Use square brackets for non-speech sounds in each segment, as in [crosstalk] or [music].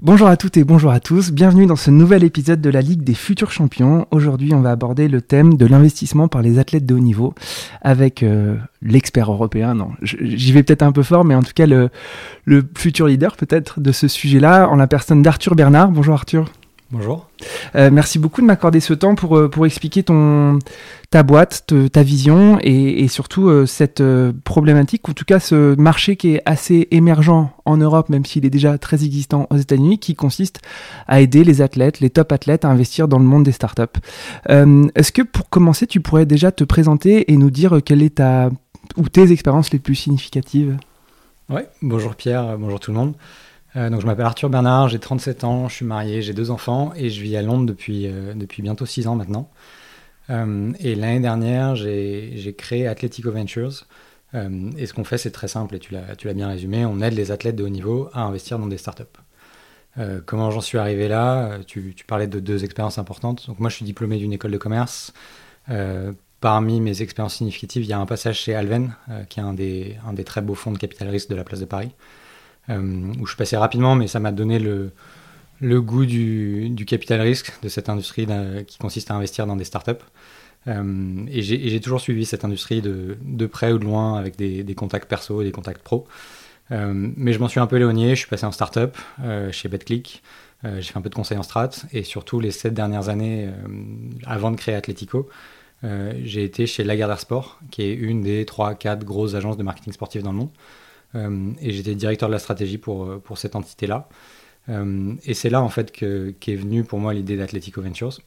Bonjour à toutes et bonjour à tous, bienvenue dans ce nouvel épisode de la Ligue des futurs champions. Aujourd'hui on va aborder le thème de l'investissement par les athlètes de haut niveau avec euh, l'expert européen, non, j'y vais peut-être un peu fort, mais en tout cas le, le futur leader peut-être de ce sujet-là en la personne d'Arthur Bernard. Bonjour Arthur. Bonjour. Euh, merci beaucoup de m'accorder ce temps pour, euh, pour expliquer ton, ta boîte, ta vision et, surtout euh, cette problématique, en tout cas ce marché qui est assez émergent en Europe, même s'il est déjà très existant aux États-Unis, qui consiste à aider les athlètes, les top athlètes à investir dans le monde des startups. Est-ce que pour commencer, tu pourrais déjà te présenter et nous dire quelle est ta ou tes expériences les plus significatives? Oui, bonjour Pierre, bonjour tout le monde. Euh, donc je m'appelle Arthur Bernard, j'ai 37 ans, je suis marié, j'ai deux enfants et je vis à Londres depuis, euh, depuis bientôt 6 ans maintenant. Euh, et l'année dernière, j'ai créé Athletico Ventures. et ce qu'on fait, c'est très simple et tu l'as bien résumé. On aide les athlètes de haut niveau à investir dans des startups. comment j'en suis arrivé là? Tu, tu, parlais de deux expériences importantes. Donc moi, je suis diplômé d'une école de commerce. parmi mes expériences significatives, il y a un passage chez Alven, qui est un des, un des très beaux fonds de capital risque de la place de Paris. Euh, où je passé rapidement, mais ça m'a donné le, goût du, capital risque de cette industrie qui consiste à investir dans des startups. Euh, et j'ai toujours suivi cette industrie de, près ou de loin avec des, contacts perso et des contacts pro. Euh, mais je m'en suis un peu éloigné, je suis passé en startup chez BetClick, j'ai fait un peu de conseil en strat et surtout les sept dernières années avant de créer Atletico, j'ai été chez Lagardère Sport, qui est une des trois, quatre grosses agences de marketing sportif dans le monde. Euh, et j'étais directeur de la stratégie pour, euh, pour cette entité-là. Euh, et c'est là en fait qu'est venue pour moi l'idée d'Atletico Ventures.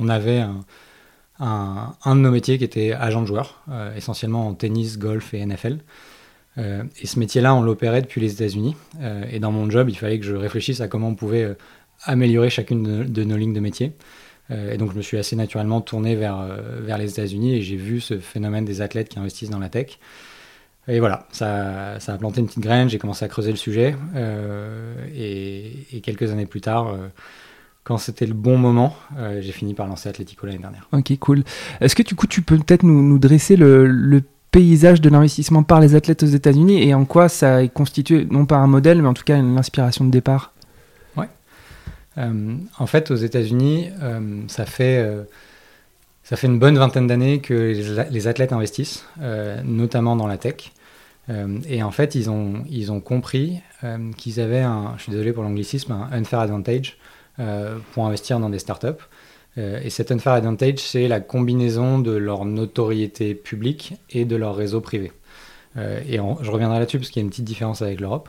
on avait un, un, de nos métiers qui était agent de joueur, essentiellement en tennis, golf et NFL. et ce métier-là, on l'opérait depuis les États-Unis. et dans mon job, il fallait que je réfléchisse à comment on pouvait améliorer chacune de, nos lignes de métier. et donc, je me suis assez naturellement tourné vers, vers les États-Unis et j'ai vu ce phénomène des athlètes qui investissent dans la tech. Et voilà, ça, ça, a planté une petite graine, j'ai commencé à creuser le sujet. Euh, et, quelques années plus tard, euh, quand c'était le bon moment, euh, j'ai fini par lancer Atletico l'année dernière. Ok, cool. Est-ce que du coup, tu peux peut-être nous, nous, dresser le, le paysage de l'investissement par les athlètes aux États-Unis et en quoi ça est constitué, non pas un modèle, mais en tout cas l'inspiration de départ? Ouais. en fait, aux États-Unis, ça fait ça fait une bonne vingtaine d'années que les athlètes investissent, notamment dans la tech. Euh, et en fait, ils ont, ils ont compris euh, qu'ils avaient un, je suis désolé pour l'anglicisme, un unfair advantage euh, pour investir dans des startups. et cet unfair advantage, c'est la combinaison de leur notoriété publique et de leur réseau privé. et je reviendrai là-dessus parce qu'il y a une petite différence avec l'Europe.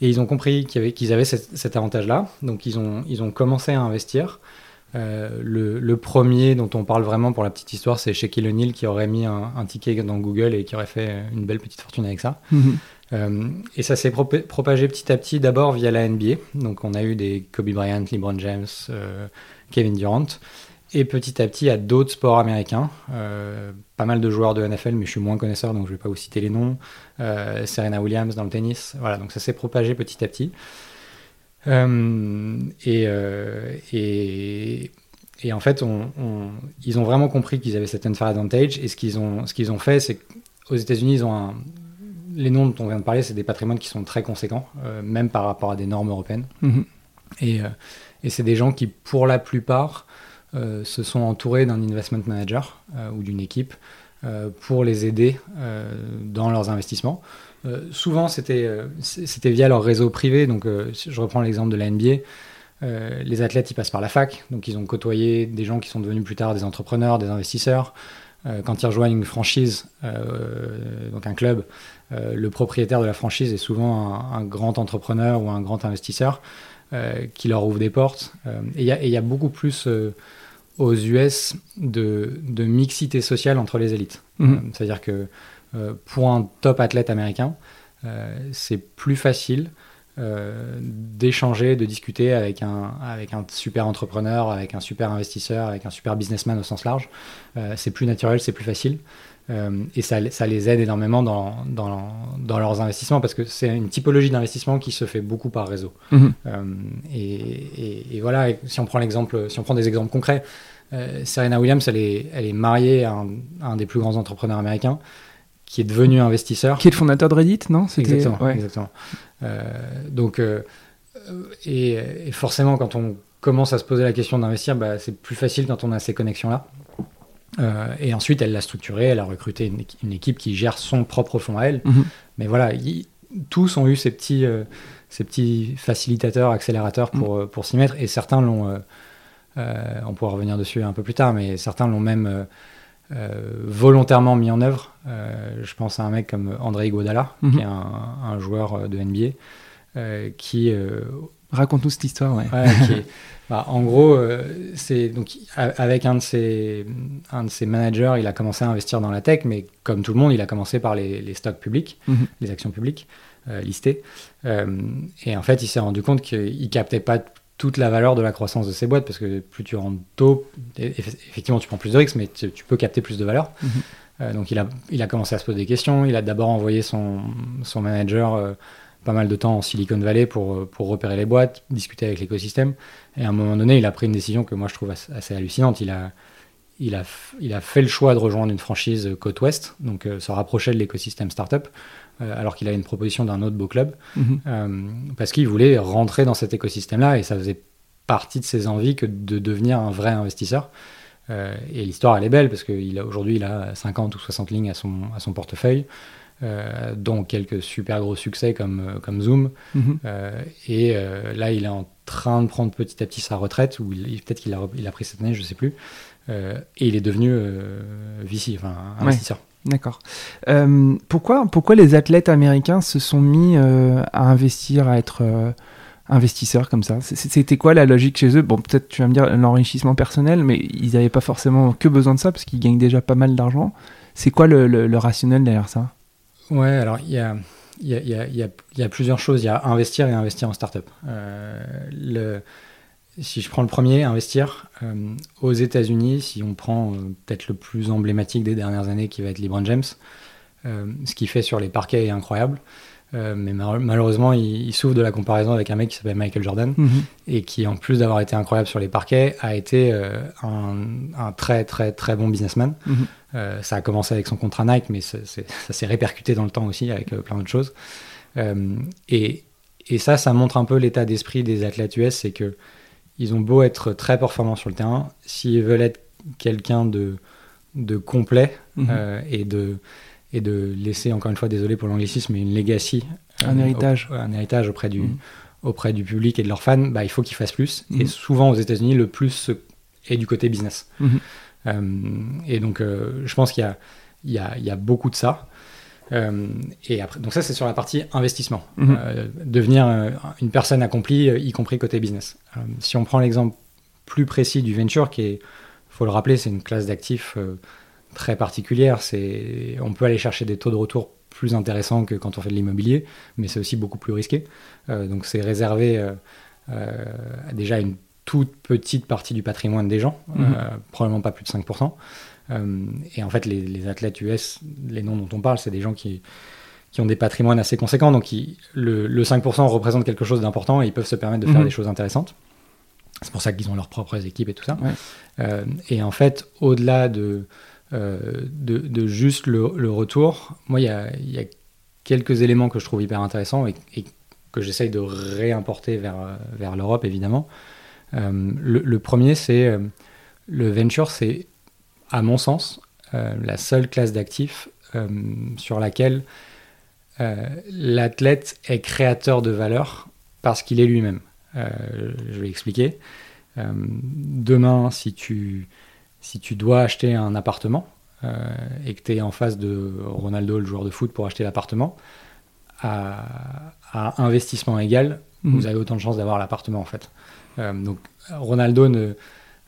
Et ils ont compris qu'ils avaient, avaient cet, avantage-là. Donc ils ont, ils ont commencé à investir. Le, le, premier dont on parle vraiment pour la petite histoire, c'est Shaquille O'Neal qui aurait mis un, un, ticket dans Google et qui aurait fait une belle petite fortune avec ça. Mhm. Euh, et ça s'est propagé petit à petit d'abord via la NBA. Donc on a eu des Kobe Bryant, LeBron James, euh, Kevin Durant. Et petit à petit à d'autres sports américains. Euh, pas mal de joueurs de NFL, mais je suis moins connaisseur donc je ne vais pas vous citer les noms. Serena Williams dans le tennis. Voilà, donc ça s'est propagé petit à petit. Et, et et en fait, on, ils ont vraiment compris qu'ils avaient cette unfair advantage. Et ce qu'ils ont, ce qu'ils ont fait, c'est qu'aux États-Unis, ils ont un, les noms dont on vient de parler, c'est des patrimoines qui sont très conséquents, euh, même par rapport à des normes européennes. Mhm. Et, euh, et c'est des gens qui, pour la plupart, euh, se sont entourés d'un investment manager ou d'une équipe pour les aider dans leurs investissements. Souvent, c'était, c'était via leur réseau privé. Donc, je reprends l'exemple de la NBA. les athlètes, ils passent par la fac, donc ils ont côtoyé des gens qui sont devenus plus tard des entrepreneurs, des investisseurs. quand ils rejoignent une franchise, donc un club, le propriétaire de la franchise est souvent un, grand entrepreneur ou un grand investisseur qui leur ouvre des portes. et il y, a beaucoup plus aux US de, mixité sociale entre les élites. Mhm. C'est-à-dire que pour un top athlète américain, c'est plus facile euh, d'échanger, de discuter avec un, avec un super entrepreneur, avec un super investisseur, avec un super businessman au sens large. Euh, c'est plus naturel, c'est plus facile. Euh, et ça, ça, les aide énormément dans, dans, dans leurs investissements parce que c'est une typologie d'investissement qui se fait beaucoup par réseau. Mhm. Et, et, voilà, si on prend l'exemple, si on prend des exemples concrets, Serena Williams, elle est, elle est mariée à un, un, des plus grands entrepreneurs américains qui est devenu investisseur. Qui est le fondateur de Reddit, non? Exactement. exactement. Euh, donc, euh, et, forcément, quand on commence à se poser la question d'investir, bah, c'est plus facile quand on a ces connexions-là. Euh, et ensuite, elle l'a structuré, elle a recruté une, équipe qui gère son propre fonds à elle. Mhm. Mais voilà, tous ont eu ces petits, ces petits facilitateurs, accélérateurs pour, mhm. pour s'y mettre. Et certains l'ont, on pourra revenir dessus un peu plus tard, mais certains l'ont même volontairement mis en œuvre. je pense à un mec comme André Iguodala, mhm. qui est un, joueur de NBA, euh, qui... Euh, Raconte-nous cette histoire, ouais. [laughs] bah, en gros, euh, c'est donc avec un de, ses, un de ses managers, il a commencé à investir dans la tech, mais comme tout le monde, il a commencé par les, stocks publics, mhm. les actions publiques listées. et en fait, il s'est rendu compte qu'il captait pas toute la valeur de la croissance de ces boîtes, parce que plus tu rentres tôt, effectivement, tu prends plus de risques, mais tu, peux capter plus de valeur. Mhm. Euh, donc il a, il a commencé à se poser des questions. Il a d'abord envoyé son, son manager euh, pas mal de temps en Silicon Valley pour, euh, pour repérer les boîtes, discuter avec l'écosystème. Et à un moment donné, il a pris une décision que moi je trouve assez, hallucinante. Il a, il, a, il a fait le choix de rejoindre une franchise côte ouest, donc se rapprocher de l'écosystème startup. Alors qu'il a une proposition d'un autre beau club, mhm. parce qu'il voulait rentrer dans cet écosystème-là et ça faisait partie de ses envies que de devenir un vrai investisseur. Euh, et l'histoire, elle est belle parce qu'aujourd'hui, il, a 50 ou 60 lignes à son, à son portefeuille, euh, dont quelques super gros succès comme, euh, comme Zoom. Mhm. et là, il est en train de prendre petit à petit sa retraite, ou peut-être qu'il a, il a pris cette année, je ne sais plus. et il est devenu VC, enfin investisseur. D'accord. pourquoi, pourquoi les athlètes américains se sont mis à investir, à être investisseurs comme ça? C'était quoi la logique chez eux? Bon, peut-être tu vas me dire l'enrichissement personnel, mais ils n'avaient pas forcément que besoin de ça parce qu'ils gagnent déjà pas mal d'argent. C'est quoi le, rationnel derrière ça? Ouais, alors il y a, y, a, plusieurs choses. Il y a investir et investir en startup. Euh, le, si je prends le premier, investir, euh, aux États-Unis, si on prend euh, peut-être le plus emblématique des dernières années qui va être LeBron James, ce qu'il fait sur les parquets est incroyable. Euh, mais malheureusement, il, souffre de la comparaison avec un mec qui s'appelle Michael Jordan mhm. et qui, en plus d'avoir été incroyable sur les parquets, a été euh, un, très très très bon businessman. Mhm. Euh, ça a commencé avec son contrat Nike, mais ça s'est répercuté dans le temps aussi avec plein d'autres choses. Et, et, ça, ça montre un peu l'état d'esprit des athlètes US, c'est que ils ont beau être très performants sur le terrain, s'ils veulent être quelqu'un de, de complet mhm. et de et de laisser, encore une fois, désolé pour l'anglicisme, mais une legacy. Un euh, héritage. un héritage auprès du, mm. auprès du public et de leurs fans, bah, il faut qu'ils fassent plus. Et mm. souvent, aux États-Unis, le plus est du côté business. Euh, et donc, euh, je pense qu'il y a, il y, a, il y a beaucoup de ça. Et après, donc ça, c'est sur la partie investissement. Mm-hmm. devenir une personne accomplie, y compris côté business. si on prend l'exemple plus précis du venture, qui est, faut le rappeler, c'est une classe d'actifs très particulière. C'est, on peut aller chercher des taux de retour plus intéressants que quand on fait de l'immobilier, mais c'est aussi beaucoup plus risqué. Euh, donc c'est réservé euh, euh, déjà à une toute petite partie du patrimoine des gens, mhm. probablement pas plus de 5%. Et en fait, les, athlètes US, les noms dont on parle, c'est des gens qui, qui ont des patrimoines assez conséquents, donc le, 5% représente quelque chose d'important et ils peuvent se permettre de faire mhm. des choses intéressantes. C'est pour ça qu'ils ont leurs propres équipes et tout ça. et en fait, au-delà de, euh, de, juste le, retour, moi, il y a, quelques éléments que je trouve hyper intéressants et, que j'essaye de réimporter vers, vers l'Europe, évidemment. Euh, le, premier, c'est euh, le venture, c'est, à mon sens, la seule classe d'actifs sur laquelle l'athlète est créateur de valeur parce qu'il est lui-même. je vais expliquer. demain, si tu si tu dois acheter un appartement, et que tu es en face de Ronaldo, le joueur de foot, pour acheter l'appartement, à, investissement égal, mhm. vous avez autant de chances d'avoir l'appartement en fait. donc Ronaldo ne,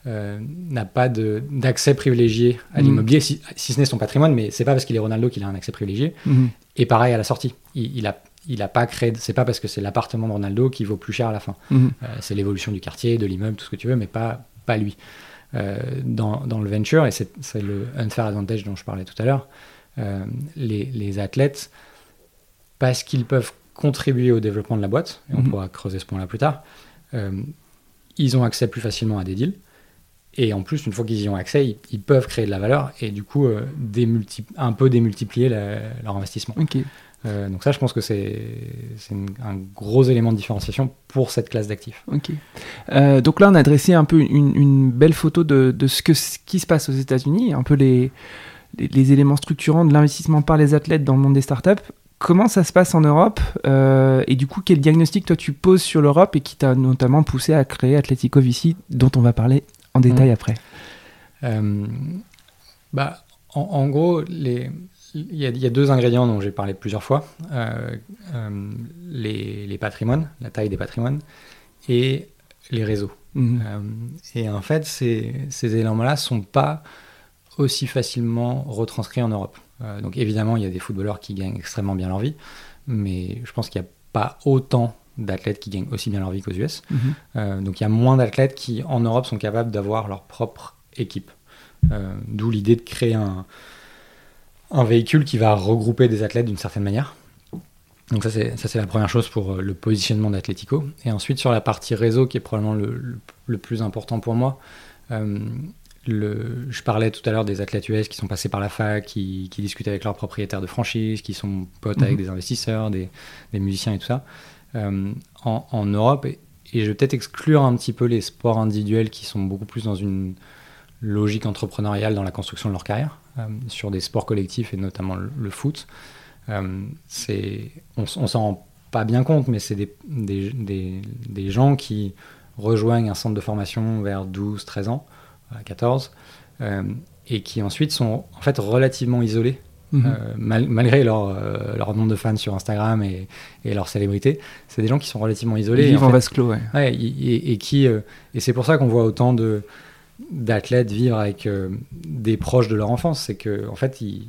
n'a pas d'accès privilégié à mhm. l'immobilier, si, ce n'est son patrimoine, mais c'est pas parce qu'il est Ronaldo qu'il a un accès privilégié. Mhm. Et pareil à la sortie, il, il a il a pas créé. C'est pas parce que c'est l'appartement de Ronaldo qui vaut plus cher à la fin. Mhm. Euh, c'est l'évolution du quartier, de l'immeuble, tout ce que tu veux, mais pas, pas lui. Euh, dans, dans, le venture, et c'est le unfair advantage dont je parlais tout à l'heure, euh, les, les, athlètes, parce qu'ils peuvent contribuer au développement de la boîte, et on mhm. pourra creuser ce point-là plus tard, ils ont accès plus facilement à des deals. Et en plus, une fois qu'ils y ont accès, ils, peuvent créer de la valeur et du coup un peu démultiplier leur investissement. Euh, donc ça, je pense que c'est un gros élément de différenciation pour cette classe d'actifs. Ok. Euh, donc là, on a dressé un peu une, belle photo de, ce, que, ce qui se passe aux États-Unis, un peu les, les, éléments structurants de l'investissement par les athlètes dans le monde des startups. Comment ça se passe en Europe euh, Et du coup, quel diagnostic toi tu poses sur l'Europe et qui t'a notamment poussé à créer Atletico Vici, dont on va parler en détail mmh. après bah, en gros, les, il y, a, deux ingrédients dont j'ai parlé plusieurs fois euh, euh, les, patrimoines, la taille des patrimoines et les réseaux. Euh, et en fait, ces, ces éléments-là ne sont pas aussi facilement retranscrits en Europe. donc évidemment, il y a des footballeurs qui gagnent extrêmement bien leur vie, mais je pense qu'il n'y a pas autant d'athlètes qui gagnent aussi bien leur vie qu'aux US. Mhm. donc il y a moins d'athlètes qui, en Europe, sont capables d'avoir leur propre équipe. D'où l'idée de créer un, un véhicule qui va regrouper des athlètes d'une certaine manière. Donc ça c'est, la première chose pour euh, le positionnement d'Atletico. Et ensuite sur la partie réseau qui est probablement le, le, plus important pour moi, euh, le, je parlais tout à l'heure des athlètes US qui sont passés par la fac, qui, qui discutent avec leurs propriétaires de franchise, qui sont potes avec mhm. des investisseurs, des, des, musiciens et tout ça. Euh, en, Europe, et, je vais peut-être exclure un petit peu les sports individuels qui sont beaucoup plus dans une logique entrepreneuriale dans la construction de leur carrière. Euh, sur des sports collectifs et notamment le, foot. Euh, on, on s'en rend pas bien compte, mais c'est des, gens qui rejoignent un centre de formation vers 12, 13 ans, 14, euh, et qui ensuite sont en fait relativement isolés mhm. malgré leur, leur, nombre de fans sur Instagram et, et leur célébrité, c'est des gens qui sont relativement isolés. Ils vivent en, vase clos, ouais. ouais et, et, qui, et c'est pour ça qu'on voit autant de, d'athlètes vivre avec euh, des proches de leur enfance. C'est qu'en en fait, ils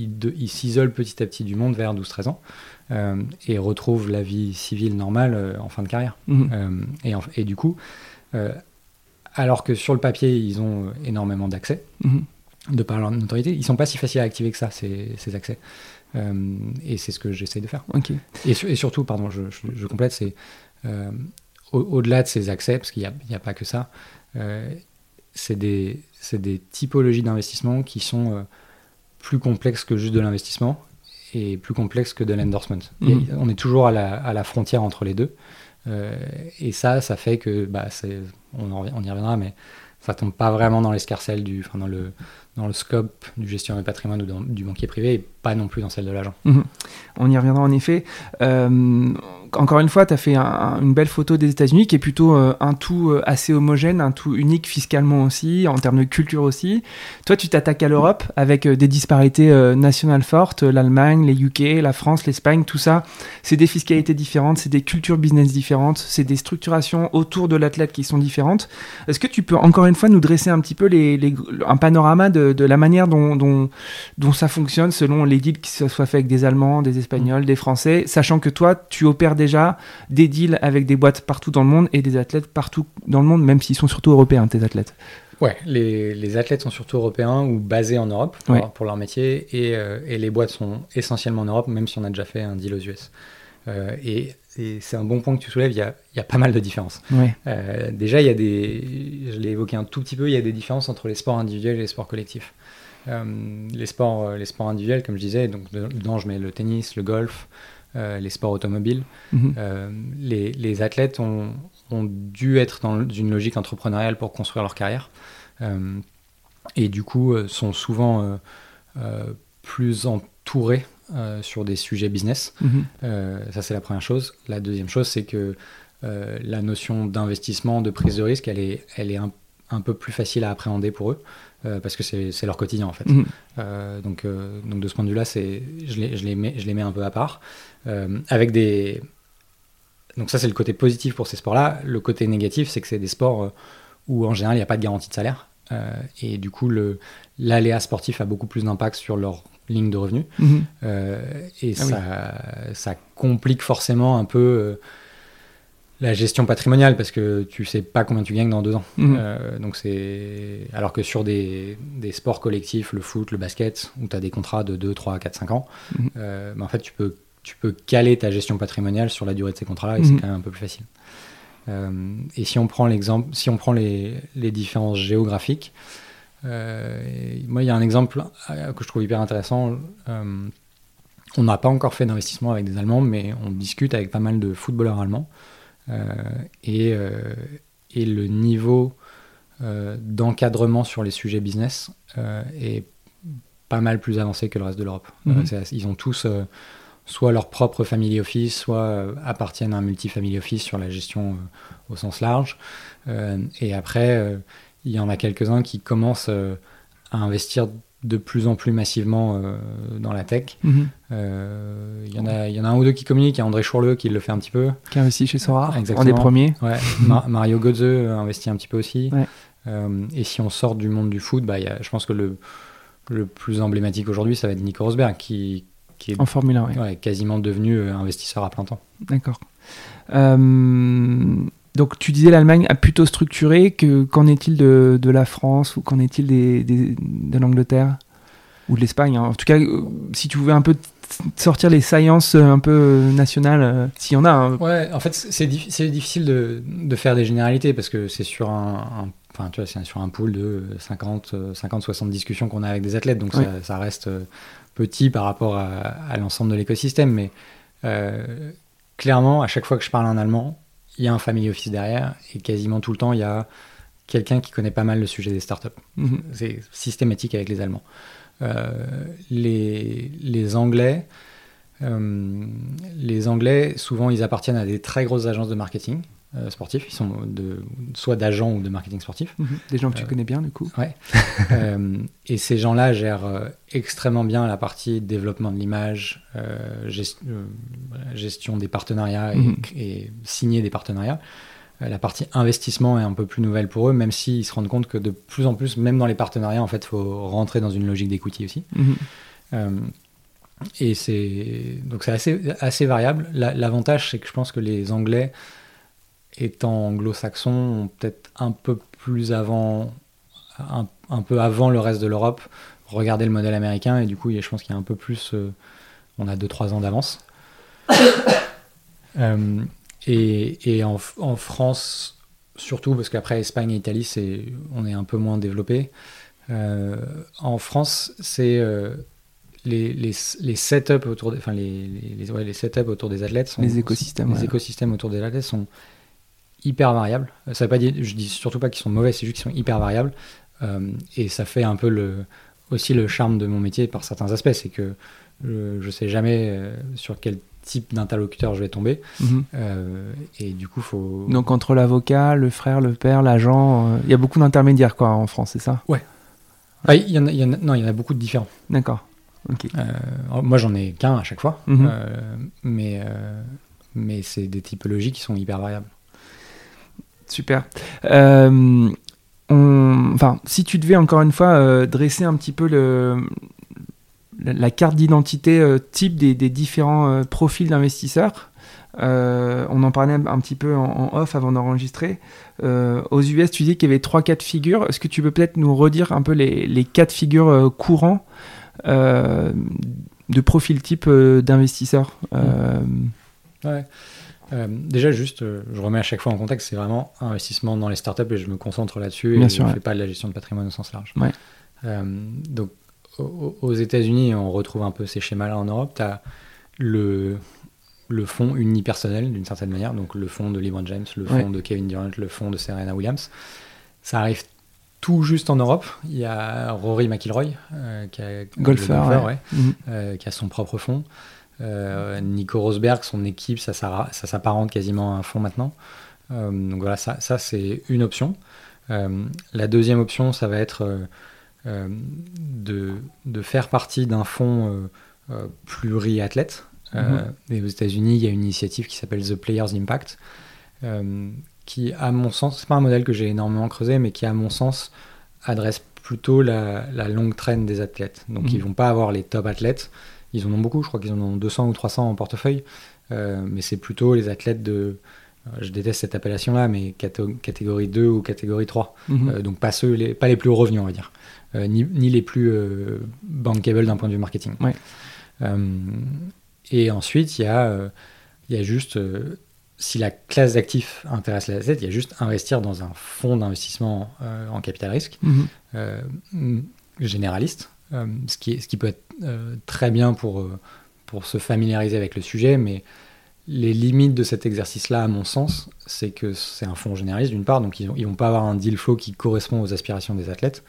ils s'isolent petit à petit du monde vers 12-13 ans euh, et retrouvent la vie civile normale euh, en fin de carrière. Mhm. et, et, du coup, alors que sur le papier, ils ont énormément d'accès, mhm. De par leur notoriété, ils sont pas si faciles à activer que ça, ces, ces accès. et c'est ce que j'essaye de faire. Et, et, surtout, pardon, je, je, complète, c'est au-delà de ces accès, parce qu'il n'y a, a, pas que ça, c'est des, des, typologies d'investissement qui sont euh, plus complexes que juste de l'investissement et plus complexes que de l'endorsement. Mhm. On est toujours à la, à la, frontière entre les deux. Euh, et ça, ça fait que, bah, on, on, y reviendra, mais ça tombe pas vraiment dans l'escarcelle du, enfin dans le, dans le scope du gestionnaire de patrimoine ou du banquier privé, pas non plus dans celle de l'agent. Mhm. On y reviendra en effet. Euh, encore une fois, tu as fait une belle photo des États-Unis qui est plutôt euh, un tout euh, assez homogène, un tout unique fiscalement aussi, en termes de culture aussi. Toi, tu t'attaques à l'Europe avec des disparités nationales fortes, l'Allemagne, les UK, la France, l'Espagne, tout ça. C'est des fiscalités différentes, c'est des cultures business différentes, c'est des structurations autour de l'athlète qui sont différentes. Est-ce que tu peux encore une fois nous dresser un petit peu les, un panorama de, la manière dont, ça fonctionne selon les deals qui se soient faits avec des Allemands, des Espagnols, des Français, sachant que toi, tu opères déjà des deals avec des boîtes partout dans le monde et des athlètes partout dans le monde, même s'ils sont surtout européens, tes athlètes. Ouais, les, les, athlètes sont surtout européens ou basés en Europe pour, leur métier et, euh, et, les boîtes sont essentiellement en Europe, même si on a déjà fait un deal aux US. Euh, et, c'est un bon point que tu soulèves, il y a, il y a pas mal de différences. Euh, déjà, il y a des, je l'ai évoqué un tout petit peu, il y a des différences entre les sports individuels et les sports collectifs. Les, sports, les sports individuels, comme je disais, donc dedans je mets le tennis, le golf, euh, les sports automobiles. Mhm. Euh, les, athlètes ont, dû être dans une logique entrepreneuriale pour construire leur carrière. Euh, et du coup, sont souvent plus entourés sur des sujets business. Mhm. ça, c'est la première chose. La deuxième chose, c'est que la notion d'investissement, de prise de risque, elle est, elle est un, un peu plus facile à appréhender pour eux, euh, parce que c'est leur quotidien en fait. Mhm. Euh, donc, euh, donc de ce point de vue-là, je les, je, les mets, je les mets un peu à part. avec des... Donc ça, c'est le côté positif pour ces sports-là. Le côté négatif, c'est que c'est des sports où en général, il n'y a pas de garantie de salaire. et du coup, l'aléa sportif a beaucoup plus d'impact sur leur ligne de revenus. Mhm. et ah ça, ça complique forcément un peu la gestion patrimoniale parce que tu sais pas combien tu gagnes dans deux ans. Mhm. Euh, donc c'est alors que sur des, des, sports collectifs, le foot, le basket, où tu as des contrats de 2, 3, 4, 5 ans, mhm. euh, en fait tu peux, tu peux caler ta gestion patrimoniale sur la durée de ces contrats-là et c'est mhm. quand même un peu plus facile. Euh, et si on prend l'exemple, si on prend les, les différences géographiques, moi il y a un exemple que je trouve hyper intéressant. on n'a pas encore fait d'investissement avec des Allemands, mais on discute avec pas mal de footballeurs allemands. Euh, et, euh, et, le niveau euh, d'encadrement sur les sujets business est pas mal plus avancé que le reste de l'Europe. Mhm. ils ont tous soit leur propre family office, soit appartiennent à un multifamily office sur la gestion au sens large. et après, il y en a quelques-uns qui commencent à investir de plus en plus massivement euh, dans la tech. Mhm. Euh, il y, en a, y en a un ou deux qui communiquent. Il y a André Chourleux qui le fait un petit peu. Qui investit chez Sora, Exactement. un des premiers. Ouais. Mario Godze investit un petit peu aussi. Euh, et si on sort du monde du foot, bah, y a, je pense que le, le plus emblématique aujourd'hui, ça va être Nico Rosberg, qui, qui est en Formule 1, ouais. quasiment devenu investisseur à plein temps. D'accord. Donc tu disais l'Allemagne a plutôt structuré, que qu'en est-il de, de, la France ou qu'en est-il des, de l'Angleterre ou de l'Espagne hein. En tout cas, euh, si tu pouvais un peu sortir les sciences euh, un peu euh, nationales, s'il y en a. Hein. Ouais, en fait c'est difficile de, de, faire des généralités parce que c'est sur un, enfin tu vois, c'est sur un pool de 50, 50 60 discussions qu'on a avec des athlètes, donc ça, ça, reste petit par rapport à, à l'ensemble de l'écosystème, mais clairement à chaque fois que je parle en allemand il y a un family office derrière et quasiment tout le temps, il y a quelqu'un qui connaît pas mal le sujet des startups. Mhm. C'est systématique avec les Allemands. Euh, les, les, Anglais, euh, les Anglais, souvent, ils appartiennent à des très grosses agences de marketing. Euh, sportifs. Ils sont de, soit d'agents ou de marketing sportif. Mhm. Des gens que tu euh, connais bien, du coup. Ouais. [laughs] Euh, et ces gens-là gèrent extrêmement bien la partie développement de l'image, gestion des partenariats mhm. et, signer des partenariats. la partie investissement est un peu plus nouvelle pour eux, même s'ils se rendent compte que de plus en plus, même dans les partenariats, en fait, il faut rentrer dans une logique d'equity aussi. Mhm. et c'est donc c'est assez, assez variable. L'avantage, c'est que je pense que les Anglais étant anglo-saxons, peut-être un peu plus avant, un, peu avant le reste de l'Europe, regarder le modèle américain et du coup, je pense qu'il y a un peu plus, euh, on a 2-3 ans d'avance. [coughs] Euh, et, en, France, surtout parce qu'après Espagne et Italie, c'est, on est un peu moins développé. Euh, en France, c'est les, les, les setups autour des, enfin les, les, les, setups autour des athlètes sont, les écosystèmes, les écosystèmes autour des athlètes sont hyper variables. Ça veut pas dire, je dis surtout pas qu'ils sont mauvais, c'est juste qu'ils sont hyper variables. Euh, et ça fait un peu le, aussi le charme de mon métier par certains aspects, c'est que je, je sais jamais euh, sur quel type d'interlocuteur je vais tomber. Mhm. Euh, et du coup, faut. Donc entre l'avocat, le frère, le père, l'agent, il y a beaucoup d'intermédiaires quoi en France, c'est ça? Ouais. Ah, il y, en a, y en a, non, il y en a beaucoup de différents. D'accord. moi, j'en ai qu'un à chaque fois, mhm. mais mais c'est des typologies qui sont hyper variables. Super. Euh, enfin, si tu devais encore une fois euh, dresser un petit peu la, carte d'identité euh, type des, différents profils d'investisseurs, on en parlait un petit peu en, off avant d'enregistrer. aux US, tu dis qu'il y avait trois cas de figure. Est-ce que tu peux peut-être nous redire un peu les, les cas de figure courants de profil type d'investisseurs Ouais. Euh, déjà, juste, euh, je remets à chaque fois en contexte, c'est vraiment investissement dans les startups et je me concentre là-dessus et je ne fais pas de la gestion de patrimoine au sens large. Euh, donc, aux États-Unis, on retrouve un peu ces schémas-là en Europe. Tu as le, le fonds unipersonnel d'une certaine manière, donc le fonds de LeBron James, le fonds de Kevin Durant, le fonds de Serena Williams. Ça arrive tout juste en Europe. Il y a Rory McIlroy, qui, a, golfeur, mhm. qui a son propre fonds. Euh, Nico Rosberg, son équipe, ça, ça, s'apparente quasiment à un fonds maintenant. Euh, donc voilà, ça, ça c'est une option. la deuxième option, ça va être de, de, faire partie d'un fonds pluriathlète. Mm et aux États-Unis, il y a une initiative qui s'appelle The Players Impact, qui, à mon sens, c'est pas un modèle que j'ai énormément creusé, mais qui, à mon sens, adresse plutôt la, longue traîne des athlètes. Donc, ils mhm. vont pas avoir les top athlètes. Ils en ont beaucoup, je crois qu'ils en ont 200 ou 300 en portefeuille, euh, mais c'est plutôt les athlètes de. Euh, je déteste cette appellation-là, mais catégorie 2 ou catégorie 3. Mhm. Euh, donc, pas, ceux, les, pas les plus revenus, on va dire. ni, les plus bankable d'un point de vue marketing. et ensuite, il y a, y a juste si la classe d'actifs intéresse les assets, il y a juste investir dans un fonds d'investissement euh, en capital risque mhm. euh, généraliste, euh, ce, qui ce qui peut être très bien pour, pour se familiariser avec le sujet, mais les limites de cet exercice-là, à mon sens, c'est que c'est un fonds généraliste d'une part, donc ils ne vont pas avoir un deal flow qui correspond aux aspirations des athlètes,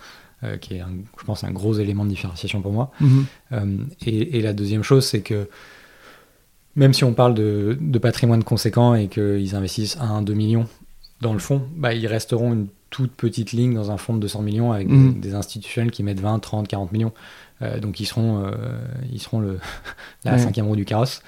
qui est, je pense, un gros élément de différenciation pour moi. Mhm. et, la deuxième chose, c'est que même si on parle de, patrimoine conséquent et qu'ils investissent 1-2 millions dans le fonds, bah, ils resteront une toute petite ligne dans un fonds de 200 millions avec des, mhm. institutionnels qui mettent 20, 30, 40 millions. Euh, donc ils seront, euh, ils seront le, [laughs] la cinquième roue du carrosse.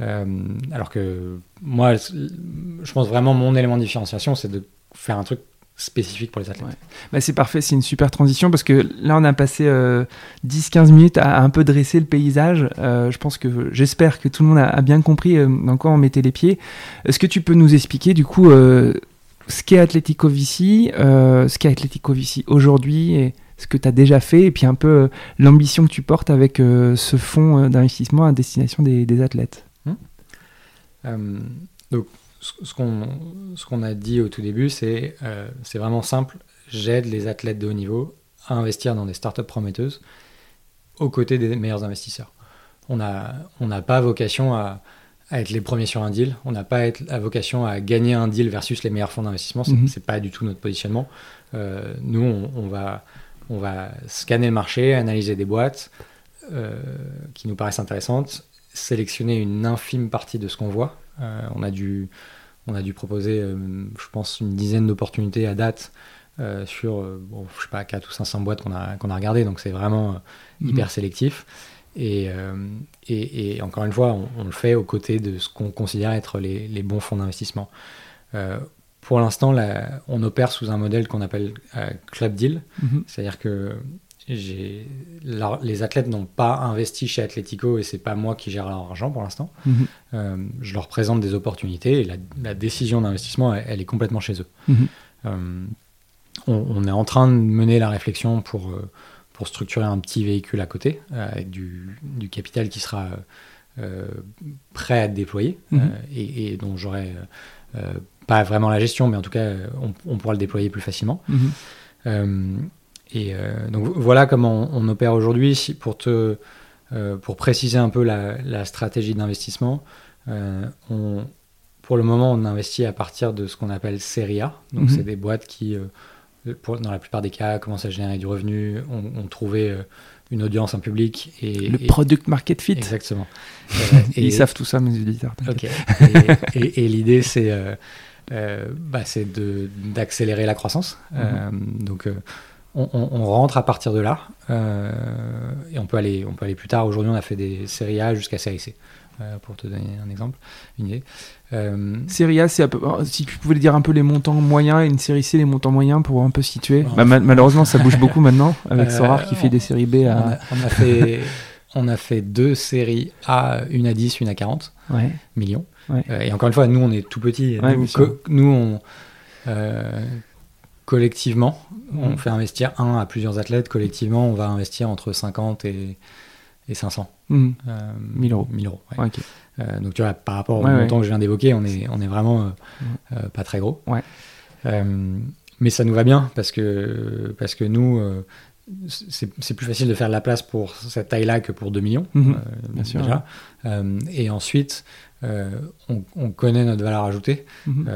Euh, alors que moi, je pense vraiment mon élément de différenciation, c'est de faire un truc spécifique pour les athlètes. Bah, c'est parfait, c'est une super transition parce que là on a passé 10-15 euh, minutes à, un peu dresser le paysage. Euh, je pense que j'espère que tout le monde a, bien compris euh, dans quoi on mettait les pieds. Est-ce que tu peux nous expliquer du coup ce qu'est Atletico Vici, ce qu'est Atletico Vici aujourd'hui et ce que tu as déjà fait et puis un peu l'ambition que tu portes avec ce fonds d'investissement à destination des, athlètes hum. Donc ce qu'on a dit au tout début, c'est euh, vraiment simple. J'aide les athlètes de haut niveau à investir dans des startups prometteuses aux côtés des meilleurs investisseurs. On n'a pas vocation à, être les premiers sur un deal. On n'a pas être, la vocation à gagner un deal versus les meilleurs fonds d'investissement. C'est n'est mhm. pas du tout notre positionnement. Euh, nous, on, va, on va scanner le marché, analyser des boîtes euh, qui nous paraissent intéressantes, sélectionner une infime partie de ce qu'on voit euh, on, a dû, on a dû proposer, je pense, une dizaine d'opportunités à date sur, bon, je sais pas, 4 ou 500 boîtes qu'on a, qu'on a regardées, donc c'est vraiment mhm. hyper sélectif. Et, et, encore une fois, on, le fait aux côtés de ce qu'on considère être les, les bons fonds d'investissement. pour l'instant, on opère sous un modèle qu'on appelle club deal, mhm. c'est-à-dire que les athlètes n'ont pas investi chez Atletico et c'est pas moi qui gère leur argent pour l'instant. Mhm. Euh, je leur présente des opportunités et la, décision d'investissement, elle, est complètement chez eux. Mhm. Euh, on, est en train de mener la réflexion pour, euh, pour structurer un petit véhicule à côté avec du, capital qui sera prêt à être déployé mhm. et, dont j'aurai pas vraiment la gestion, mais en tout cas, on, on pourra le déployer plus facilement. Et euh, donc voilà comment on, opère aujourd'hui. Pour, te, euh, pour préciser un peu la, stratégie d'investissement, euh, pour le moment, on investit à partir de ce qu'on appelle série A. Donc, mhm. c'est des boîtes qui, dans la plupart des cas, commencent à générer du revenu, ont, trouvé une audience, un public. Et, le product market fit. Exactement. [laughs] et, Ils savent tout ça, mes éditeurs. Ok. et, l'idée, c'est bah, d'accélérer la croissance. Mhm. donc, on, rentre à partir de là euh, et on peut aller on peut aller plus tard. Aujourd'hui, on a fait des séries A jusqu'à série C. Euh, pour te donner un exemple, une idée. Euh, série A, c'est oh, si tu pouvais dire un peu les montants moyens et une série C, les montants moyens pour un peu situer. Bah, malheureusement, ça bouge beaucoup maintenant avec Sorar qui fait des séries B à. On a, fait, on a fait deux séries A, une à 10, une à 40 millions. et encore une fois, nous, on est tout petits. nous, nous, on collectivement, on fait investir un à plusieurs athlètes. Collectivement, on va investir entre 50 et, et 500. 1000 euh, euros. 1000 euros euh, donc tu vois, par rapport au montant que je viens d'évoquer, on est, on est vraiment euh, pas très gros. mais ça nous va bien parce que, parce que nous, c'est plus facile de faire de la place pour cette taille-là que pour 2 millions. Mhm. bien sûr. Déjà. et ensuite, on, connaît notre valeur ajoutée. Mhm.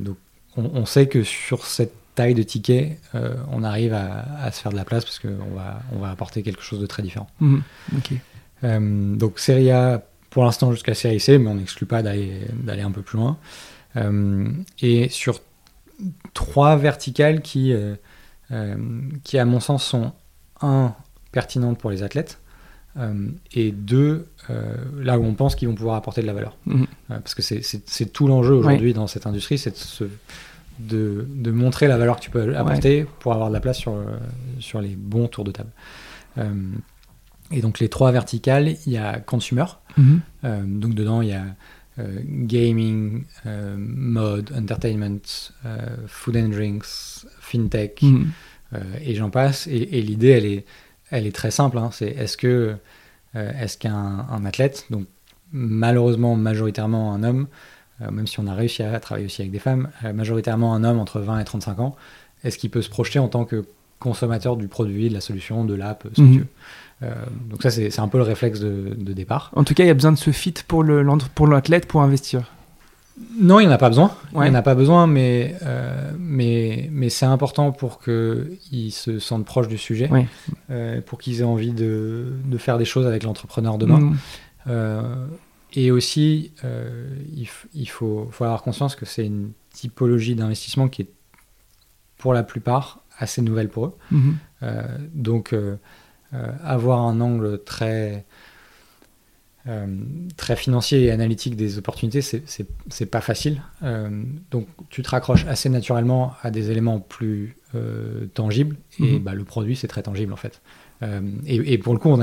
donc on, on, sait que sur cette taille de ticket, euh, on arrive à, se faire de la place parce qu'on va, on va apporter quelque chose de très différent. Mhm. Euh, donc Serie A pour l'instant jusqu'à Série C, mais on n'exclut pas d'aller un peu plus loin. Euh, et sur trois verticales qui, qui, à mon sens, sont un pertinentes pour les athlètes et deux là où on pense qu'ils vont pouvoir apporter de la valeur. Mhm. parce que c'est tout l'enjeu aujourd'hui dans cette industrie, c'est de, de, montrer la valeur que tu peux apporter pour avoir de la place sur, sur les bons tours de table. et donc les trois verticales, il y a consumer. Mhm. donc dedans, il y a euh, gaming, euh, mode, entertainment, euh, food and drinks, fintech, mhm. et j'en passe. Et, l'idée, elle est, elle est très simple. Hein. c'est est-ce que est-ce qu'un athlète, donc malheureusement majoritairement un homme, même si on a réussi à travailler aussi avec des femmes, majoritairement un homme entre 20 et 35 ans, est-ce qu'il peut se projeter en tant que consommateur du produit, de la solution, de l'app, ce que tu veux? Euh, donc ça, c'est un peu le réflexe de, départ. En tout cas, il y a besoin de ce fit pour l'athlète pour, investir. Non, il n'y en a pas besoin. Il n'y en a pas besoin, mais, euh, mais, mais c'est important pour qu'ils se sentent proches du sujet, euh, pour qu'ils aient envie de, de, faire des choses avec l'entrepreneur demain. Mmh. Et aussi, il, il faut, faut, avoir conscience que c'est une typologie d'investissement qui est, pour la plupart, assez nouvelle pour eux. Mmh. donc, euh, avoir un angle très, euh, très financier et analytique des opportunités, c'est pas facile. Euh, donc tu te raccroches assez naturellement à des éléments plus tangibles et mhm. bah, le produit c'est très tangible en fait. Et, pour le coup,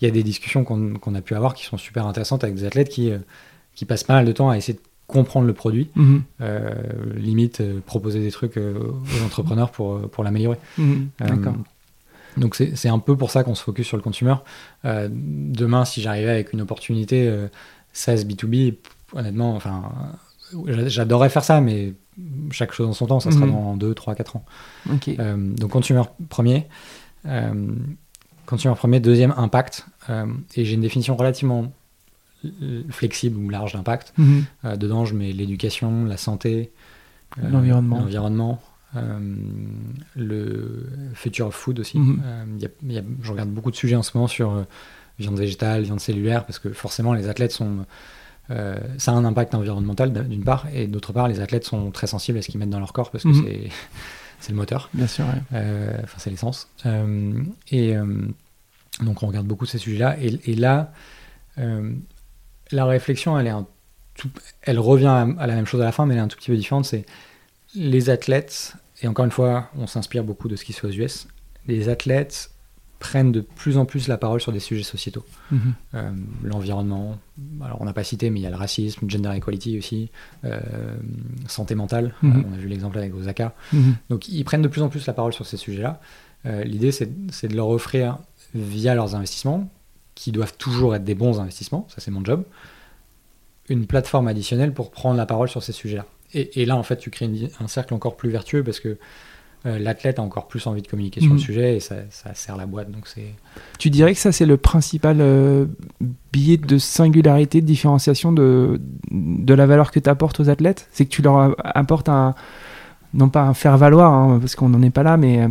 il y a des discussions qu'on a pu avoir qui sont super intéressantes avec des athlètes qui, qui passent pas mal de temps à essayer de comprendre le produit, mhm. limite proposer des trucs aux entrepreneurs pour, pour l'améliorer. D'accord. Donc c'est un peu pour ça qu'on se focus sur le consumer. Euh, demain, si j'arrivais avec une opportunité euh, 16 B2B, honnêtement, enfin, j'adorerais faire ça, mais chaque chose en son temps, ça sera mhm. dans 2, 3, 4 ans. Euh, donc consumer premier. Euh, consumer premier, deuxième, impact. et j'ai une définition relativement flexible ou large d'impact. Mhm. dedans, je mets l'éducation, la santé, l'environnement, euh, le Future of Food aussi. Mhm. Euh, je regarde beaucoup de sujets en ce moment sur euh, viande végétale, viande cellulaire, parce que forcément les athlètes sont... ça a un impact environnemental d'une part, et d'autre part les athlètes sont très sensibles à ce qu'ils mettent dans leur corps, parce que mhm. c'est [laughs] le moteur. Bien sûr. Enfin, c'est l'essence. et donc on regarde beaucoup ces sujets-là. Et, là, la réflexion, elle est un tout, elle revient à, la même chose à la fin, mais elle est un tout petit peu différente. C'est les athlètes, et encore une fois, on s'inspire beaucoup de ce qui se fait aux US, les athlètes prennent de plus en plus la parole sur des sujets sociétaux. Mhm. Euh, l'environnement, alors on n'a pas cité, mais il y a le racisme, gender equality aussi, euh, santé mentale, mhm. euh, on a vu l'exemple avec Osaka. Mhm. Donc ils prennent de plus en plus la parole sur ces sujets-là. L'idée, c'est de leur offrir, via leurs investissements, qui doivent toujours être des bons investissements, ça c'est mon job, une plateforme additionnelle pour prendre la parole sur ces sujets-là. Et, là, en fait, tu crées un cercle encore plus vertueux parce que euh, l'athlète a encore plus envie de communiquer sur le mhm. sujet et ça, sert la boîte. Donc c'est. Tu dirais que ça, c'est le principal euh, billet de singularité, de différenciation de, de la valeur que tu apportes aux athlètes? C'est que tu leur apportes un. Non pas un faire-valoir, hein, parce qu'on n'en est pas là, mais.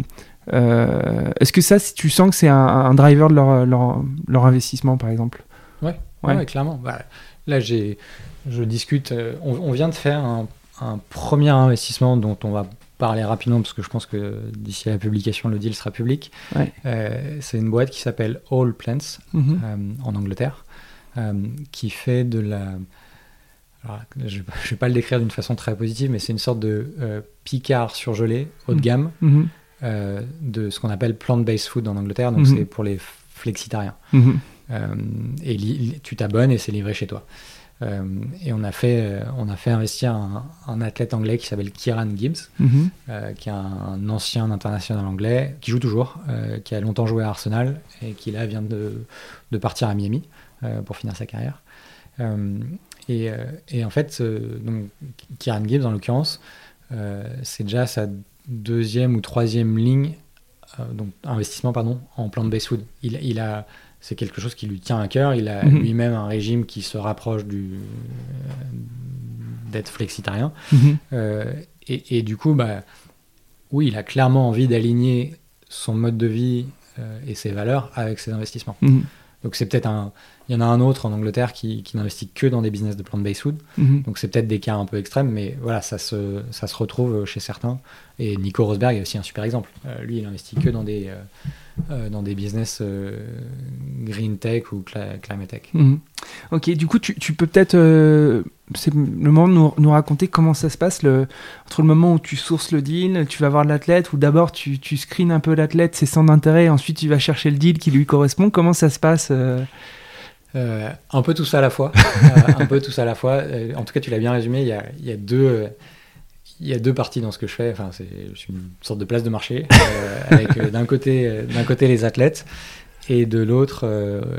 Euh, est-ce que ça, si tu sens que c'est un, driver de leur, leur, leur, investissement, par exemple? Ouais, ouais. clairement. Bah, là, j'ai, je discute. on, vient de faire un, un premier investissement dont on va parler rapidement parce que je pense que d'ici à la publication, le deal sera public. Euh, c'est une boîte qui s'appelle All Plants mhm. euh, en Angleterre, euh, qui fait de la. je ne vais pas le décrire d'une façon très positive, mais c'est une sorte de picard surgelé haut de mhm. gamme mhm. de ce qu'on appelle plant-based food en Angleterre, donc c'est pour les flexitariens. et tu t'abonnes et c'est livré chez toi. Euh, et on a fait, euh, on a fait investir un, athlète anglais qui s'appelle Kieran Gibbs, mhm. euh, qui est un, ancien international anglais, qui joue toujours, qui a longtemps joué à Arsenal et qui là vient de, de partir à Miami pour finir sa carrière. Et, et, en fait, donc, Kieran Gibbs, en l'occurrence, c'est déjà sa deuxième ou troisième ligne, donc investissement pardon, en plant-based food. Il, il a c'est quelque chose qui lui tient à cœur. Il a mhm. lui-même un régime qui se rapproche du d'être flexitarien. Mhm. Euh, et, du coup, bah, oui, il a clairement envie d'aligner son mode de vie euh, et ses valeurs avec ses investissements. Mhm. Donc c'est peut-être un, il y en a un autre en Angleterre qui, qui n'investit que dans des business de plant-based food. Donc c'est peut-être des cas un peu extrêmes, mais voilà, ça se, ça se retrouve chez certains. Et Nico Rosberg est aussi un super exemple. Euh, lui, il investit que dans des, euh, euh, dans des business euh, green tech ou cla- climate tech. Mhm. Ok, du coup, tu, tu peux peut-être. euh, c'est le moment de nous, nous raconter comment ça se passe le, entre le moment où tu sources le deal, tu vas voir l'athlète, ou d'abord tu, tu screens un peu l'athlète, ses centres d'intérêt, et ensuite tu vas chercher le deal qui lui correspond. Comment ça se passe euh Euh, un peu tout ça à la fois. [laughs] Euh, un peu tout ça à la fois. Euh, en tout cas, tu l'as bien résumé. Il y a, il y a deux. Il y a deux parties dans ce que je fais. Enfin, c'est une sorte de place de marché [laughs] euh, avec euh, d'un côté, euh, côté les athlètes et de l'autre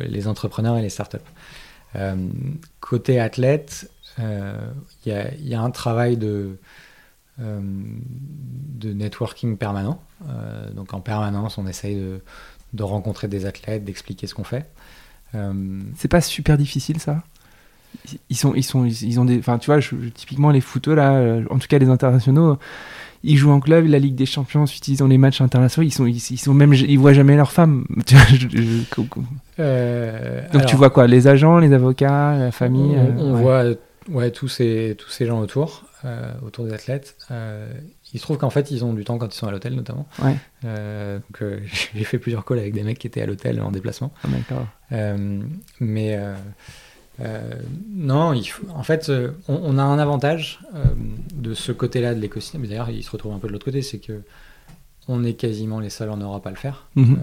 les entrepreneurs et les startups. Côté athlète, il y, a, un travail de networking permanent. Donc en permanence, on essaye de, de rencontrer des athlètes, d'expliquer ce qu'on fait. C'est pas super difficile ça? Ils sont, ils sont, ils ont des, enfin tu vois, je- typiquement les footeux là, euh, en tout cas les internationaux, ils jouent en club, la Ligue des Champions, ensuite ils ont les matchs internationaux, ils sont, ils, ils sont même, ils voient jamais leur femme. [laughs] Tu vois, je- je- Euh, Donc tu vois quoi Les agents, les avocats, la famille On, euh, on ouais. voit ouais, tous, ces, tous ces gens autour, euh, autour des athlètes. Euh, il se trouve qu'en fait, ils ont du temps quand ils sont à l'hôtel, notamment. Ouais. Euh, donc, euh, [laughs] j'ai fait plusieurs calls avec des mecs qui étaient à l'hôtel en déplacement. D'accord. Euh, mais euh, euh, non, il faut- en fait, euh, on, on a un avantage euh, de ce côté-là de l'écosystème. Mais D'ailleurs, il se retrouve un peu de l'autre côté, c'est que on est quasiment les seuls en Europe à le faire. Mhm.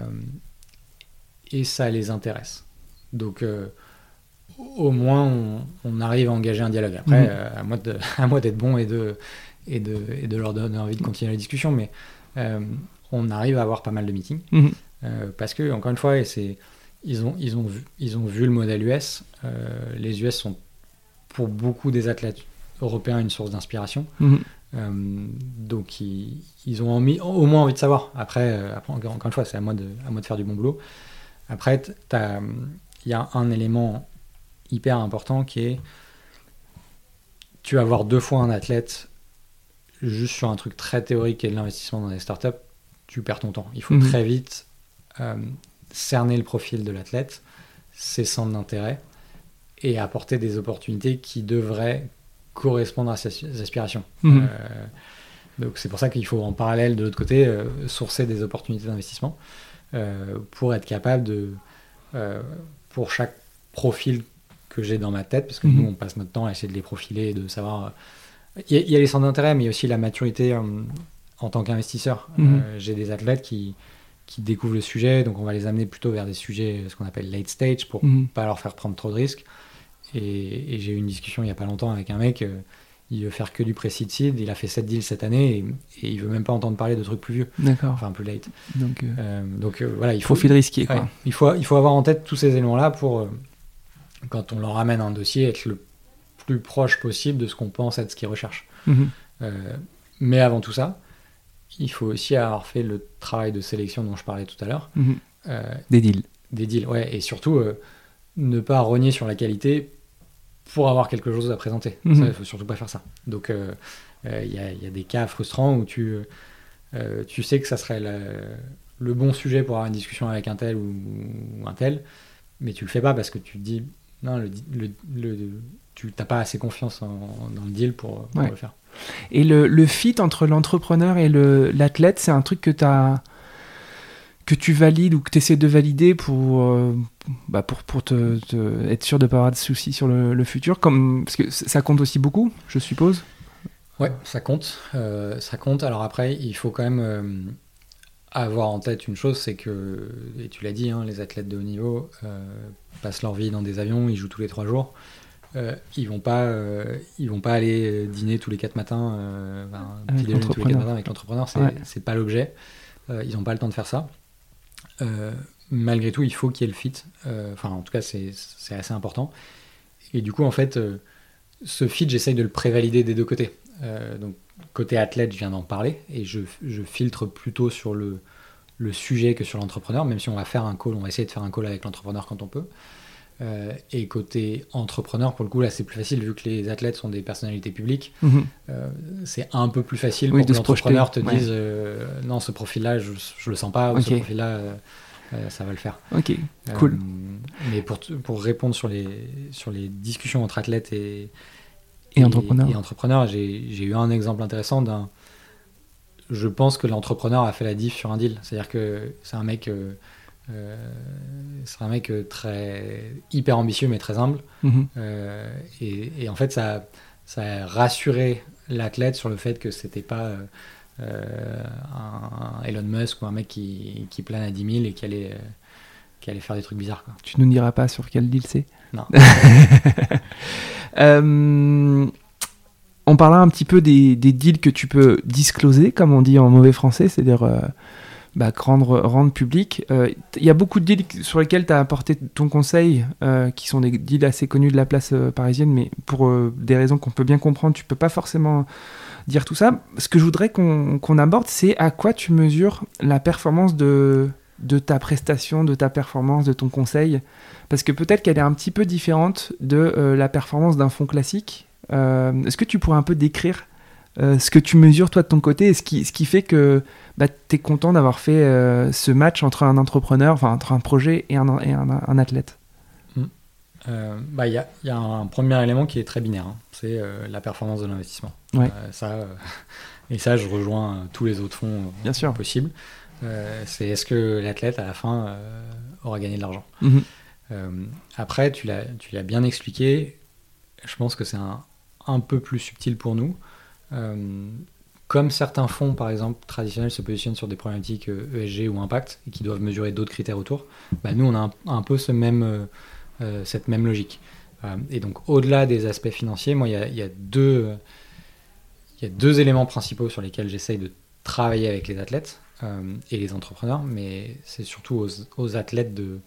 Et ça les intéresse. Donc, au moins, on, on arrive à engager un dialogue. Après, Mhm. à moi de- [laughs] à moi d'être bon et de, et, de, et de leur donner envie de continuer la discussion, mais on arrive à avoir pas mal de meetings. Mhm. Parce que, encore une fois, et c'est, ils, ont, ils, ont vu, ils ont vu le modèle US. Euh, les US sont, pour beaucoup des athlètes européens, une source d'inspiration. Mhm. Euh, donc ils, ils ont envie- au moins envie de savoir. Après, euh, après, encore une fois, c'est à moi, de, à moi de faire du bon boulot. Après, il y a un élément hyper important qui est tu vas voir deux fois un athlète juste sur un truc très théorique et de l'investissement dans des startups, tu perds ton temps. Il faut Mhm. très vite euh, cerner le profil de l'athlète, ses centres d'intérêt et apporter des opportunités qui devraient correspondre à ses aspirations. Mhm. Euh, donc c'est pour ça qu'il faut en parallèle de l'autre côté euh, sourcer des opportunités d'investissement euh, pour être capable de, pour chaque profil que j'ai dans ma tête, parce que Mhm. nous on passe notre temps à essayer de les profiler et de savoir. Il y, a- il y a les centres d'intérêt, mais il y a aussi la maturité en tant qu'investisseur. Euh, j'ai des athlètes qui, qui découvrent le sujet, donc on va les amener plutôt vers des sujets, ce qu'on appelle late stage, pour Mhm. pas leur faire prendre trop de risques. Et, et j'ai eu une discussion il y a pas longtemps avec un mec, euh, il veut faire que du pré-seed seed, il a fait 7 deals cette année et, et il veut même pas entendre parler de trucs plus vieux, D'accord. enfin plus late. Donc euh, Euh, donc voilà, il faut, profil risqué quoi. ouais, il, faut, il faut avoir en tête tous ces éléments-là pour, quand on leur ramène un dossier, être le plus proche possible de ce qu'on pense être ce qu'ils recherchent. Mhm. Mais avant tout ça, il faut aussi avoir fait le travail de sélection dont je parlais tout à l'heure. Mhm. Euh, Des deals. des deals, ouais, et surtout euh, ne pas rogner sur la qualité pour avoir quelque chose à présenter. Ça, il faut surtout pas faire ça. Donc, il euh, y, a, y a des cas frustrants où tu, tu sais que ça serait le, le bon sujet pour avoir une discussion avec un tel ou, ou un tel, mais tu le fais pas parce que tu te dis, non, le, le, le- tu n'as pas assez confiance en- dans le deal pour, pour Ouais. le faire. Et le, fit entre l'entrepreneur et l'athlète, c'est un truc que tu que tu valides ou que tu essaies de valider pour, euh, bah pour, pour te, être sûr de ne pas avoir de soucis sur le, futur comme, Parce que ça compte aussi beaucoup, je suppose. Ouais, ça compte. euh, ça compte. Alors après, il faut quand même euh, avoir en tête une chose, c'est que, et tu l'as dit, hein, les athlètes de haut niveau passent leur vie dans des avions, ils jouent tous les trois jours. Euh, ils vont pas, euh, ils vont pas aller dîner tous les quatre matins, euh, petit déjeuner tous les quatre l'entrepreneur. matins avec l'entrepreneur. C'est Ouais. pas l'objet. Euh, ils n'ont pas le temps de faire ça. Euh, malgré tout, il faut qu'il y ait le fit. Euh, Enfin, en tout cas, c'est assez important. Et du coup, en fait, euh, ce fit, j'essaye de le prévalider des deux côtés. Euh, donc, côté athlète, je viens d'en parler et je, je filtre plutôt sur le, le sujet que sur l'entrepreneur, même si on va faire un call, on va essayer de faire un call avec l'entrepreneur quand on peut. Euh, et côté entrepreneur, pour le coup, là, c'est plus facile vu que les athlètes sont des personnalités publiques. Mhm. Euh, c'est un peu plus facile Oui, pour que l'entrepreneur te ouais. dise euh, non, ce profil-là, je, je le sens pas, ou ce profil-là, ça va le faire. Ok, cool. mais pour, pour répondre sur les, sur les discussions entre athlètes et, et, entrepreneurs, et entrepreneurs j'ai eu un exemple intéressant d'un. Je pense que l'entrepreneur a fait la diff sur un deal. C'est-à-dire que c'est un mec. Euh, c'est un mec très hyper ambitieux mais très humble. Mhm. et, et, en fait, ça, ça a rassuré l'athlète sur le fait que c'était pas euh, un Elon Musk ou un mec qui, qui plane à 10 000 et qui allait, euh, qui allait faire des trucs bizarres. Quoi. Tu nous diras pas sur quel deal c'est Non. [laughs] euh, on parlait un petit peu des, des, deals que tu peux discloser, comme on dit en mauvais français, c'est-à-dire euh, bah, rendre, rendre public. Il euh, y a beaucoup de deals sur lesquels tu as apporté ton conseil, euh, qui sont des deals assez connus de la place euh, parisienne, mais pour des raisons qu'on peut bien comprendre, tu peux pas forcément dire tout ça. Ce que je voudrais qu'on aborde, c'est à quoi tu mesures la performance de, de ta prestation, de ta performance, de ton conseil. Parce que peut-être qu'elle est un petit peu différente de la performance d'un fonds classique. Est-ce que tu pourrais un peu décrire ce que tu mesures toi de ton côté et ce qui, ce qui fait que bah, tu es content d'avoir fait euh, ce match entre un entrepreneur, enfin entre un projet et un, un, athlète? Hmm. euh, bah, Il y, a, y, a, un premier élément qui est très binaire, hein. c'est euh, la performance de l'investissement. ça, [laughs] et ça, je rejoins tous les autres fonds Bien sûr. possibles. c'est est-ce que l'athlète, à la fin, aura gagné de l'argent? Mhm. Après, tu l'as bien expliqué, je pense que c'est un, un, peu plus subtil pour nous comme certains fonds, par exemple, traditionnels se positionnent sur des problématiques ESG euh, e ou impact et qui doivent mesurer d'autres critères autour, bah, nous, on a un, peu ce même, euh, euh, cette même logique. et donc, au-delà des aspects financiers, moi, il y a, deux, y a deux éléments principaux sur lesquels j'essaye de travailler avec les athlètes et les entrepreneurs, mais c'est surtout aux, athlètes de,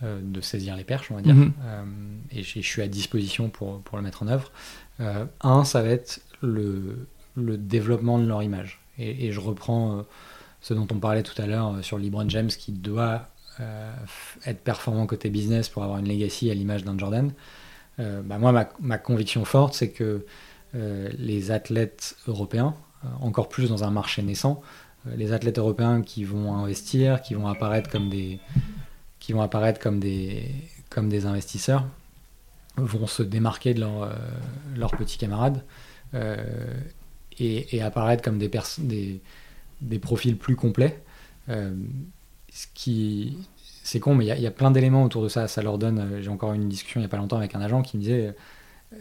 de saisir les perches, on va dire. Mm-hmm. et je, suis à disposition pour, pour le mettre en œuvre. un, ça va être le, développement de leur image. Et, je reprends euh, ce dont on parlait tout à l'heure euh, sur LeBron James qui doit euh, être performant côté business pour avoir une legacy à l'image d'un Jordan. bah moi, ma, conviction forte, c'est que les athlètes européens, encore plus dans un marché naissant, les athlètes européens qui vont investir, qui vont apparaître comme des, qui vont apparaître comme des, comme des investisseurs, vont se démarquer de leurs leur petits camarades et, apparaître comme des, des, des, profils plus complets. Euh, ce qui, c'est con, mais il y, a plein d'éléments autour de ça. Ça leur donne. Euh, j'ai encore eu une discussion il n'y a pas longtemps avec un agent qui me disait euh,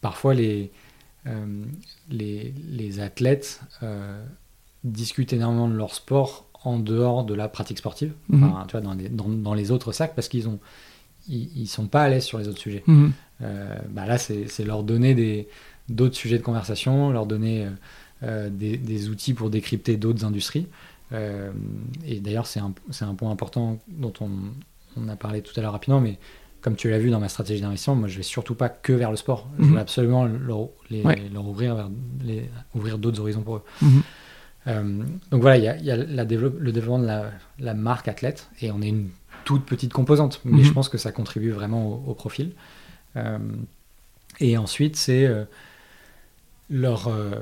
parfois les, les, les, athlètes discutent énormément de leur sport en dehors de la pratique sportive, mhm. tu vois, dans, les, dans, les autres sacs, parce qu'ils ont ils, sont pas à l'aise sur les autres sujets. Mhm. bah là, c'est leur donner des, d'autres sujets de conversation, leur donner euh, euh, des, outils pour décrypter d'autres industries. Euh, et d'ailleurs, c'est un, un, point important dont on, on, a parlé tout à l'heure rapidement, mais comme tu l'as vu dans ma stratégie d'investissement, moi je vais surtout pas que vers le sport. Je mhm. veux absolument leur, leur ouvrir, vers les, ouvrir d'autres horizons pour eux. Mhm. donc voilà, il y a, y a la le développement de la, la, marque athlète et on est une toute petite composante, mais mhm. je pense que ça contribue vraiment au, profil. et ensuite, c'est leur, euh,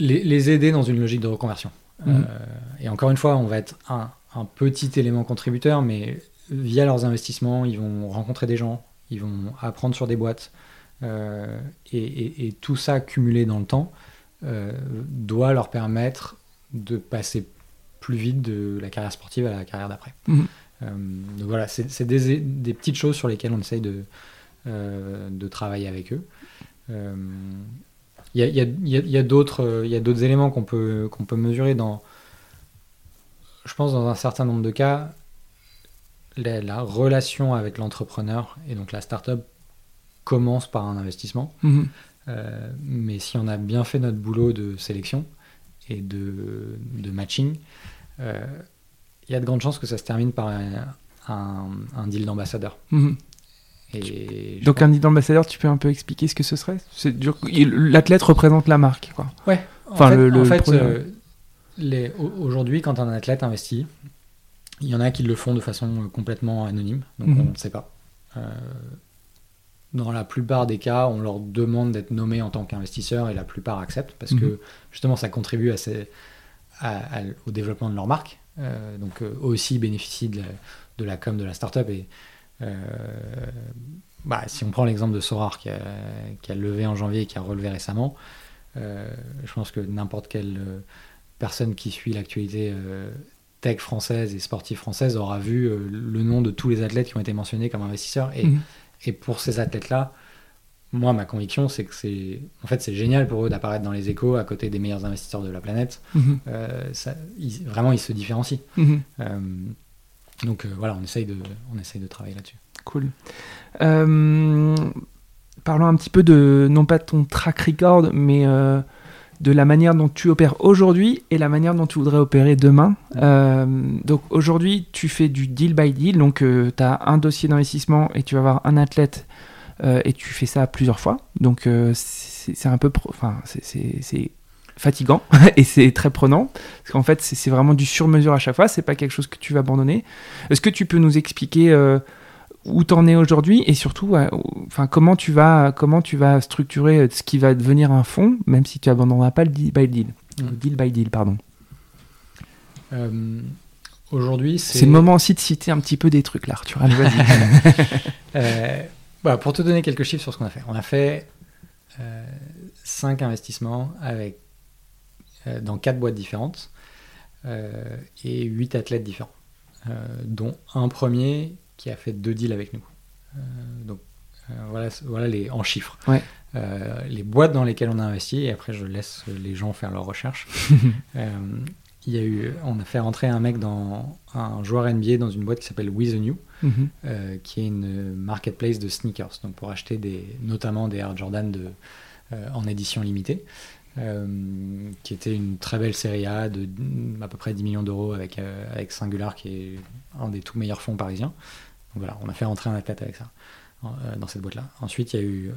les, aider dans une logique de reconversion. Mhm. Euh, et encore une fois, on va être un, petit élément contributeur, mais via leurs investissements, ils vont rencontrer des gens, ils vont apprendre sur des boîtes, euh, et, tout ça cumulé dans le temps doit leur permettre de passer plus vite de la carrière sportive à la carrière d'après. Mhm. donc voilà, c'est des, des, petites choses sur lesquelles on essaye de, de travailler avec eux. Il y a, d'autres éléments qu'on peut, mesurer dans, je pense, dans un certain nombre de cas, la, relation avec l'entrepreneur et donc la startup commence par un investissement. Mm-hmm. Euh, mais si on a bien fait notre boulot de sélection et de, de matching, euh, il y a de grandes chances que ça se termine par un, un, deal d'ambassadeur. Donc un ambassadeur, tu peux un peu expliquer ce que ce serait? L'athlète représente la marque, quoi. Ouais. Enfin, en fait, euh, aujourd'hui, quand un athlète investit, il y en a qui le font de façon complètement anonyme, donc mhm. on ne sait pas. Euh, dans la plupart des cas, on leur demande d'être nommé en tant qu'investisseur et la plupart acceptent parce mhm. que justement ça contribue à au développement de leur marque. donc aussi bénéficient de la, de la com de la startup. Et bah, si on prend l'exemple de Sorar qui a, qui a, levé en janvier et qui a relevé récemment, je pense que n'importe quelle personne qui suit l'actualité tech française et sportive française aura vu le nom de tous les athlètes qui ont été mentionnés comme investisseurs. Et, mhm. et pour ces athlètes-là, moi, ma conviction, c'est que c'est en fait c'est génial pour eux d'apparaître dans les échos à côté des meilleurs investisseurs de la planète. Mhm. Euh, ça, vraiment, ils se différencient. Mhm. Euh, donc euh, voilà, on essaye de, on essaye de travailler là-dessus. Cool. parlons un petit peu de non pas de ton track record, mais de la manière dont tu opères aujourd'hui et la manière dont tu voudrais opérer demain. donc aujourd'hui, tu fais du deal by deal, donc tu as un dossier d'investissement et tu vas avoir un athlète euh, et tu fais ça plusieurs fois. Donc euh, c'est un peu, enfin c'est fatigant [laughs] et c'est très prenant parce qu'en fait c'est vraiment du sur-mesure à chaque fois. C'est pas quelque chose que tu vas abandonner. Est-ce que tu peux nous expliquer euh, où t'en es aujourd'hui et surtout, enfin comment tu vas, comment tu vas structurer ce qui va devenir un fonds, même si tu abandonneras pas le deal by deal, mmh. deal by deal, pardon. aujourd'hui, c'est le moment aussi de citer un petit peu des trucs là, Arthur. Allez, vas-y. [laughs] Bah, pour te donner quelques chiffres sur ce qu'on a fait, on a fait euh, 5 investissements avec, euh, dans 4 boîtes différentes euh, et 8 athlètes différents, euh, dont un premier qui a fait 2 deals avec nous. donc voilà, voilà les, en chiffres. les boîtes dans lesquelles on a investi, et après je laisse les gens faire leurs recherches. [laughs] il y a eu, on a fait rentrer un mec dans un joueur NBA dans une boîte qui s'appelle With the New, mhm. euh, qui est une marketplace de sneakers, donc pour acheter des, notamment des Air Jordan de, euh, en édition limitée, euh, qui était une très belle série A de à peu près 10 millions d'euros avec, avec Singular, qui est un des tout meilleurs fonds parisiens. Donc voilà, on a fait rentrer un athlète avec ça dans cette boîte-là. Ensuite, il y a eu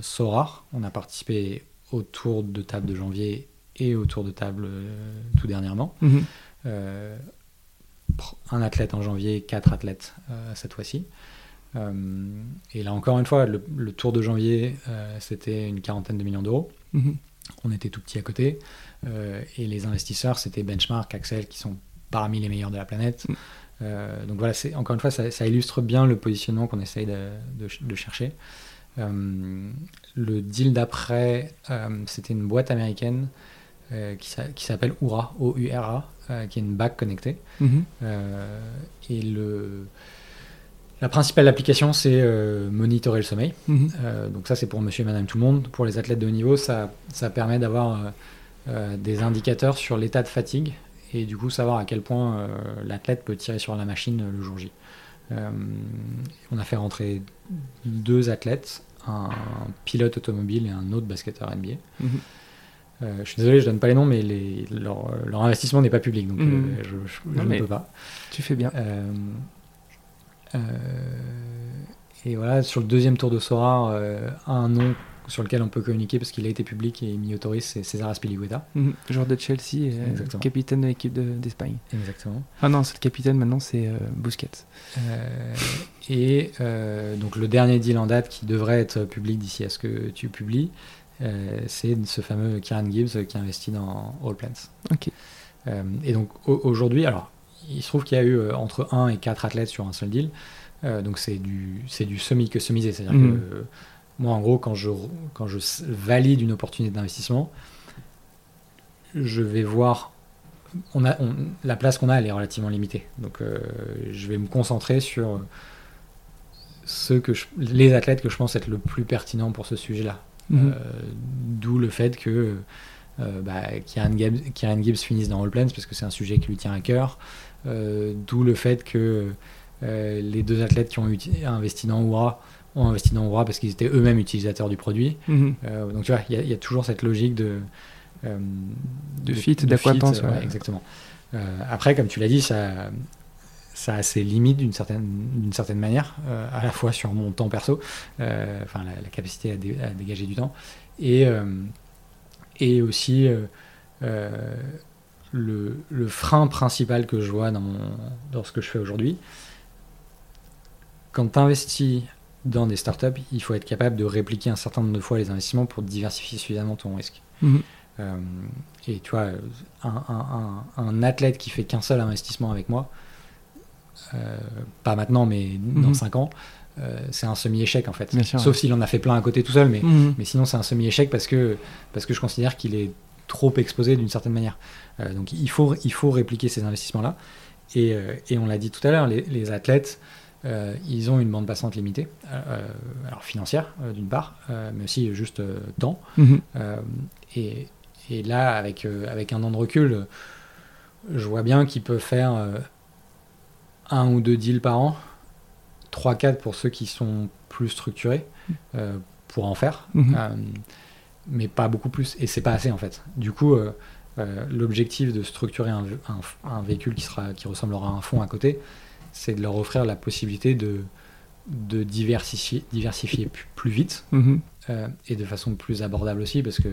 Sorar, on a participé au tour de table de janvier et autour de table euh, tout dernièrement. Mhm. Euh, un athlète en janvier, quatre athlètes euh, cette fois-ci. et là encore une fois, le, tour de janvier, c'était une quarantaine de millions d'euros. Mhm. On était tout petit à côté. et les investisseurs, c'était Benchmark, Axel, qui sont parmi les meilleurs de la planète. Mhm. donc voilà, encore une fois, ça, illustre bien le positionnement qu'on essaye de, de chercher. le deal d'après, c'était une boîte américaine euh, qui, s'appelle Oura, O-U-R-A, euh, qui est une bague connectée. Mhm. Euh, et le, la principale application, c'est monitorer le sommeil. Mhm. donc ça, c'est pour monsieur et madame tout le monde. Pour les athlètes de haut niveau, ça, ça permet d'avoir des indicateurs sur l'état de fatigue et du coup savoir à quel point l'athlète peut tirer sur la machine le jour J. on a fait rentrer deux athlètes, un pilote automobile et un autre basketteur NBA. Mhm. Euh, je suis désolé, je donne pas les noms, mais les, leur, leur, investissement n'est pas public, donc mhm. euh, je, ne peux pas. Tu fais bien. Euh, et voilà, sur le deuxième tour de Sora, un nom sur lequel on peut communiquer parce qu'il a été public et mis autorise, c'est César Aspilicueta. Mhm. Joueur de Chelsea, et capitaine de l'équipe d'Espagne. Exactement. Ah non, c'est le capitaine maintenant, c'est Busquets. et donc le dernier deal en date qui devrait être public d'ici à ce que tu publies, euh, c'est ce fameux Kieran Gibbs qui investit dans All Plants. Ok. Euh, et donc aujourd'hui, alors il se trouve qu'il y a eu euh, entre 1 et 4 athlètes sur un seul deal. donc c'est du, du semi-customisé. C'est-à-dire mhm. que moi, en gros, quand je, quand je valide une opportunité d'investissement, je vais voir. On a, la place qu'on a, elle est relativement limitée. Donc je vais me concentrer sur ceux que les athlètes que je pense être le plus pertinent pour ce sujet-là. Euh, d'où le fait que euh, bah, Kieran, Gibbs, finisse dans All Plans parce que c'est un sujet qui lui tient à cœur. Euh, d'où le fait que les deux athlètes qui ont investi dans Oura ont investi dans Oura parce qu'ils étaient eux-mêmes utilisateurs du produit. Mhm. donc tu vois, il y, a toujours cette logique de, de, fit, d'acquaintance. Exactement. après, comme tu l'as dit, ça, ça a ses limites d'une certaine, d'une certaine manière, euh, à la fois sur mon temps perso, euh, enfin la, capacité à, dégager du temps, et, euh, et aussi le, le, frein principal que je vois dans, mon, dans ce que je fais aujourd'hui. Quand tu investis dans des startups, il faut être capable de répliquer un certain nombre de fois les investissements pour diversifier suffisamment ton risque. Mhm. et tu vois, un, athlète qui fait qu'un seul investissement avec moi, pas maintenant, mais dans 5 mhm. Ans, c'est un semi-échec en fait. Sauf s'il en a fait plein à côté tout seul, mais, mhm. mais sinon c'est un semi-échec parce que, parce que je considère qu'il est trop exposé d'une certaine manière. donc il faut, il faut répliquer ces investissements-là. Et, et, on l'a dit tout à l'heure, les, les, athlètes, euh, ils ont une bande passante limitée, euh, alors financière d'une part, euh, mais aussi juste temps. Mhm. Et, et, là, avec, avec un an de recul, je vois bien qu'ils peuvent faire un ou deux deals par an, 3-4 pour ceux qui sont plus structurés, pour en faire, mhm. mais pas beaucoup plus. Et c'est pas assez en fait. Du coup, l'objectif de structurer un, un, un, véhicule qui, sera, qui ressemblera à un fond à côté, c'est de leur offrir la possibilité de, de diversifier, diversifier plus, vite mhm. euh, et de façon plus abordable aussi parce que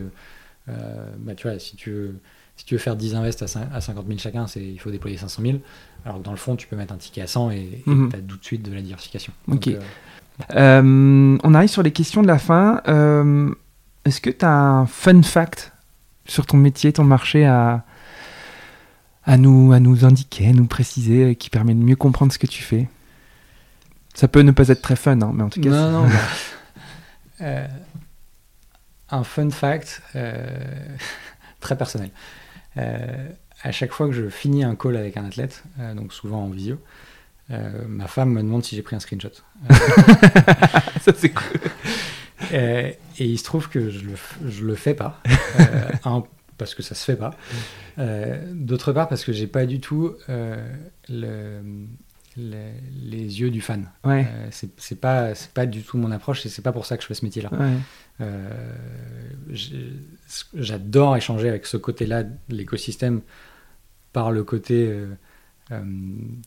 euh, bah, tu vois, si tu veux, si tu veux faire 10 invests à, 50 000 chacun, il faut déployer 500 000. Alors que dans le fond, tu peux mettre un ticket à 100 et mhm. tu as tout de suite de la diversification. Ok. Euh, on arrive sur les questions de la fin. Est-ce que tu as un fun fact sur ton métier, ton marché à, à nous, à nous indiquer, à nous préciser, euh, qui permet de mieux comprendre ce que tu fais? Ça peut ne pas être très fun, hein, mais en tout cas. Non, non. Bah, [laughs] euh, un fun fact euh, [laughs] très personnel. À chaque fois que je finis un call avec un athlète, donc souvent en visio, ma femme me demande si j'ai pris un screenshot. [laughs] Ça, c'est cool. [laughs] et il se trouve que je le, je le fais pas. un, parce que ça se fait pas. Euh, d'autre part, parce que j'ai pas du tout euh, le, les yeux du fan. Ouais. Euh, c'est pas c'est pas du tout mon approche et c'est pas pour ça que je fais ce métier-là. J'adore échanger avec ce côté-là de l'écosystème par le côté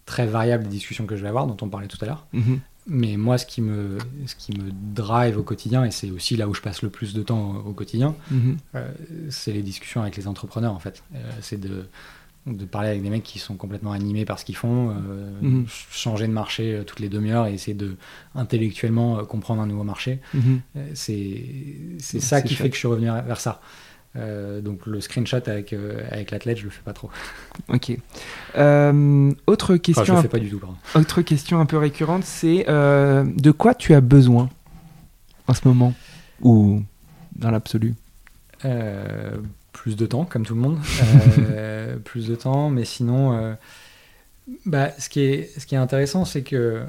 très variable des discussions que je vais avoir, dont on parlait tout à l'heure. Mm-hmm. Mais moi, ce qui me, ce qui me drive au quotidien, et c'est aussi là où je passe le plus de temps au, quotidien, mhm. euh, c'est les discussions avec les entrepreneurs, en fait. Euh, c'est de, de parler avec des mecs qui sont complètement animés par ce qu'ils font, euh, mhm. changer de marché toutes les demi-heures et essayer de intellectuellement comprendre un nouveau marché. Mhm. c'est c'est ça qui fait que je suis revenu vers ça. Euh, donc le screenshot avec, euh, avec l'athlète, je le fais pas trop. [laughs] Ok. Euh, autre question. je le fais pas du tout, Autre question un peu récurrente, c'est de quoi tu as besoin en ce moment ou dans l'absolu? Plus de temps, comme tout le monde. [laughs] plus de temps, mais sinon, bah, ce, qui est, ce qui est intéressant, c'est que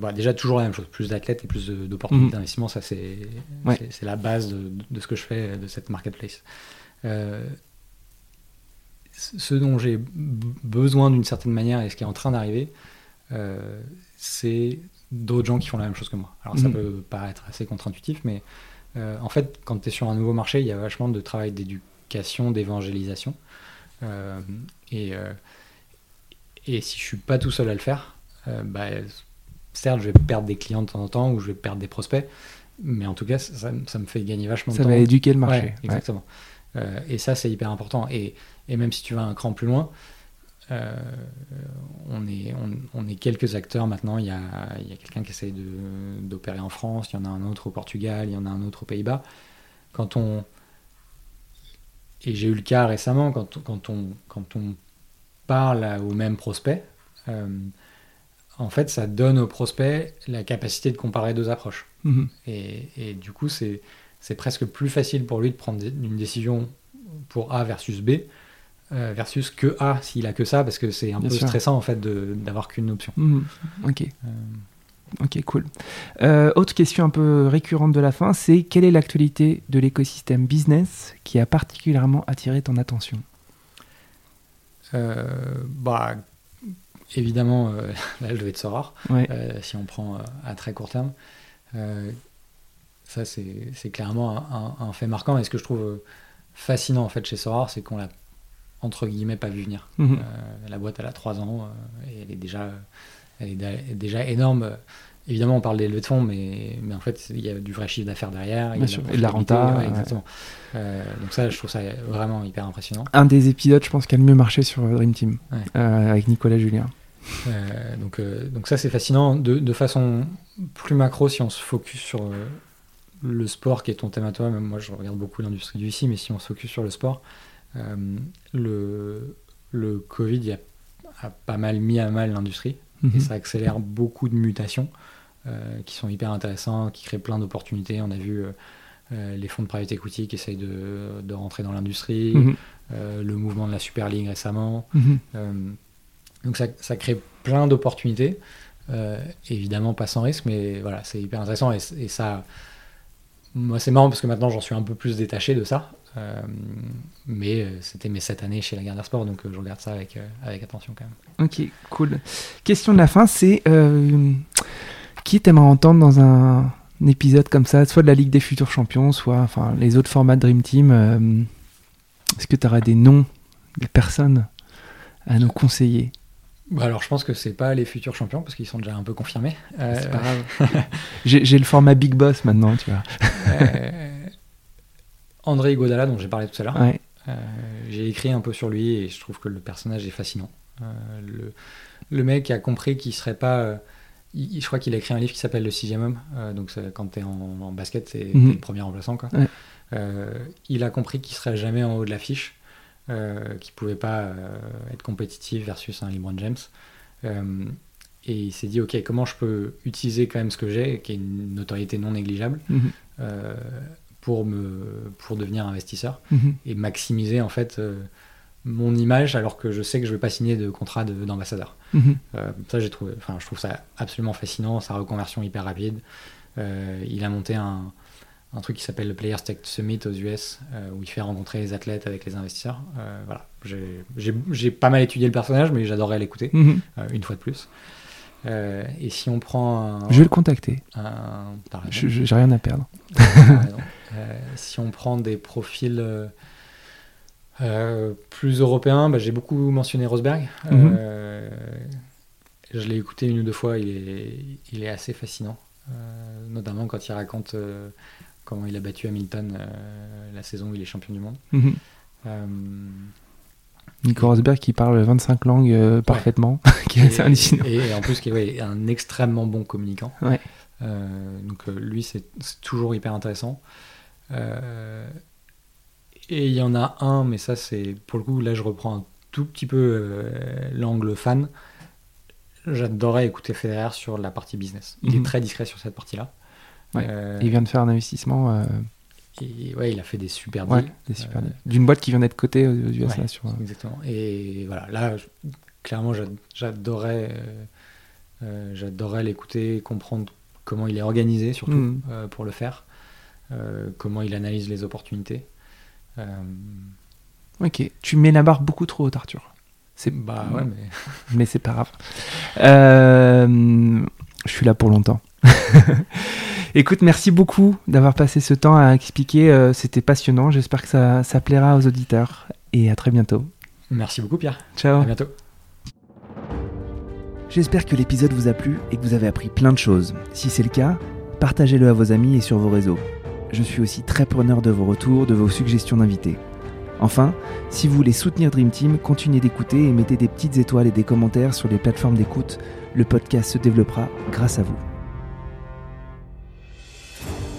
bah, déjà toujours la même chose, plus d'athlètes et plus d'opportunités mhm. d'investissement, ça c'est la base de, de, ce que je fais de cette marketplace. Euh, ce dont j'ai besoin d'une certaine manière et ce qui est en train d'arriver, euh, c'est d'autres gens qui font la même chose que moi. Alors ça mhm. peut paraître assez contre-intuitif, mais euh, en fait, quand tu es sur un nouveau marché, il y a vachement de travail d'éducation, d'évangélisation. et, et si je suis pas tout seul à le faire, bah, certes, je vais perdre des clients de temps en temps ou je vais perdre des prospects, mais en tout cas, ça, me fait gagner vachement de temps. Ça va éduquer le marché. exactement. Euh, et ça, c'est hyper important. Et, et, même si tu vas un cran plus loin, euh, on, est, on, est quelques acteurs maintenant. Il y a, il y a quelqu'un qui essaye d'opérer en France, il y en a un autre au Portugal, il y en a un autre aux Pays-Bas. Quand on. Et j'ai eu le cas récemment, quand, quand, on, quand on parle au même prospect, euh, en fait, ça donne au prospect la capacité de comparer deux approches. Mm-hmm. Et, et, du coup, c'est c'est presque plus facile pour lui de prendre une décision pour A versus B euh, versus que A s'il a que ça parce que c'est un peu stressant en fait d'avoir qu'une option. Mhm. Ok. Euh. Ok, cool. Euh, autre question un peu récurrente de la fin, c'est quelle est l'actualité de l'écosystème business qui a particulièrement attiré ton attention? Bah, évidemment, là, je vais être Sorare, si on prend à très court terme. Ça, c'est clairement un, fait marquant. Et ce que je trouve euh, fascinant en fait chez Sorar, c'est qu'on l'a entre guillemets pas vu venir. Mhm. Euh, la boîte, elle a 3 ans euh, et elle est déjà, elle est déjà énorme. Évidemment, on parle des levées de fonds, mais, mais en fait, il y a du vrai chiffre d'affaires derrière. Il y a et de la renta. exactement. donc ça, je trouve ça vraiment hyper impressionnant. Un des épisodes, je pense, qui a le mieux marché sur Dream Team, avec Nicolas Julien. donc, donc ça, c'est fascinant. De, de, façon plus macro, si on se focus sur le sport qui est ton thème à toi, même moi je regarde beaucoup l'industrie du ici, mais si on se focus sur le sport, le, le Covid a, a, pas mal mis à mal l'industrie et Mhm. ça accélère beaucoup de mutations euh, qui sont hyper intéressantes, qui créent plein d'opportunités. On a vu euh, euh, les fonds de private equity qui essayent de, de rentrer dans l'industrie, Mhm. le mouvement de la Super League récemment. Mhm. Donc ça, ça crée plein d'opportunités. Évidemment pas sans risque, mais voilà, c'est hyper intéressant et, et ça, moi c'est marrant parce que maintenant j'en suis un peu plus détaché de ça. Euh, mais euh, c'était mes 7 années chez la Gardner Sport, donc euh, je regarde ça avec, avec attention quand même. Ok, cool. Question de la fin, c'est qui t'aimerais entendre dans un, épisode comme ça, soit de la Ligue des futurs champions, soit enfin les autres formats de Dream Team. Est-ce que tu auras des noms, des personnes à nous conseiller? Bah, alors je pense que c'est pas les futurs champions parce qu'ils sont déjà un peu confirmés. Euh, C'est pas grave. [laughs] J'ai j'ai le format Big Boss maintenant, tu vois. euh, André Godala dont j'ai parlé tout à l'heure. Ouais. Euh, j'ai écrit un peu sur lui et je trouve que le personnage est fascinant. Euh, le, le mec a compris qu'il serait pas. euh, il- je crois qu'il a écrit un livre qui s'appelle Le sixième homme. Euh, donc quand tu es en, en basket, c'est Mhm. t'es le premier remplaçant. Quoi. Ouais. Euh, il a compris qu'il serait jamais en haut de l'affiche, euh, qu'il pouvait pas euh, être compétitif versus un LeBron James. Euh, et il s'est dit ok, comment je peux utiliser quand même ce que j'ai, qui est une notoriété non négligeable, Mhm. pour me pour devenir investisseur Mhm. et maximiser en fait mon image alors que je sais que je vais pas signer de contrat de- d'ambassadeur. Mhm. Ça j'ai trouvé, enfin je trouve ça absolument fascinant, sa reconversion hyper rapide. Il a monté un, un truc qui s'appelle le Players Tech Summit aux US euh, où il fait rencontrer les athlètes avec les investisseurs. Euh, voilà, j'ai- pas mal étudié le personnage mais j'adorerais l'écouter Mhm. euh, une fois de plus. Et si on prend un, Je vais le contacter. J'ai rien à perdre. Si on prend des profils plus européens, bah, j'ai beaucoup mentionné Rosberg. Mhm. Je l'ai écouté une ou deux fois, il est, il est assez fascinant. Notamment quand il raconte comment il a battu Hamilton euh, la saison où il est champion du monde. Mhm. Euh, Nico Rosberg qui parle 25 langues euh, parfaitement, [laughs] qui est assez et, hallucinant. et- et en plus, qui est ouais, un extrêmement bon communicant. Ouais. Donc lui, c'est toujours hyper intéressant. Et il y en a un, mais ça, c'est pour le coup, là, je reprends un tout petit peu l'angle fan. J'adorais écouter Federer sur la partie business. Il Mhm. est très discret sur cette partie-là. Ouais. Euh, Il vient de faire un investissement. euh, et ouais, il a fait des super ouais, deals. des super Euh, deals. D'une boîte qui vient d'être cotée aux aux US Ouais. sur. euh, Exactement. Et voilà, là, je- clairement, j'a- j'adorais, euh, euh, j'adorais l'écouter, comprendre comment il est organisé, surtout euh, pour le faire, euh, comment il analyse les opportunités. Euh, Ok, tu mets la barre beaucoup trop haute, Arthur. C'est bah ouais, mais [laughs] mais c'est pas grave. Euh, je suis là pour longtemps. [laughs] Écoute, merci beaucoup d'avoir passé ce temps à expliquer. euh, C'était passionnant. J'espère que ça, ça plaira aux auditeurs. Et à très bientôt. merci beaucoup, Pierre. Ciao. À bientôt. J'espère que l'épisode vous a plu et que vous avez appris plein de choses. Si c'est le cas, partagez-le à vos amis et sur vos réseaux. Je suis aussi très preneur de vos retours, de vos suggestions d'invités. Enfin, si vous voulez soutenir Dream Team, continuez d'écouter et mettez des petites étoiles et des commentaires sur les plateformes d'écoute. Le podcast se développera grâce à vous.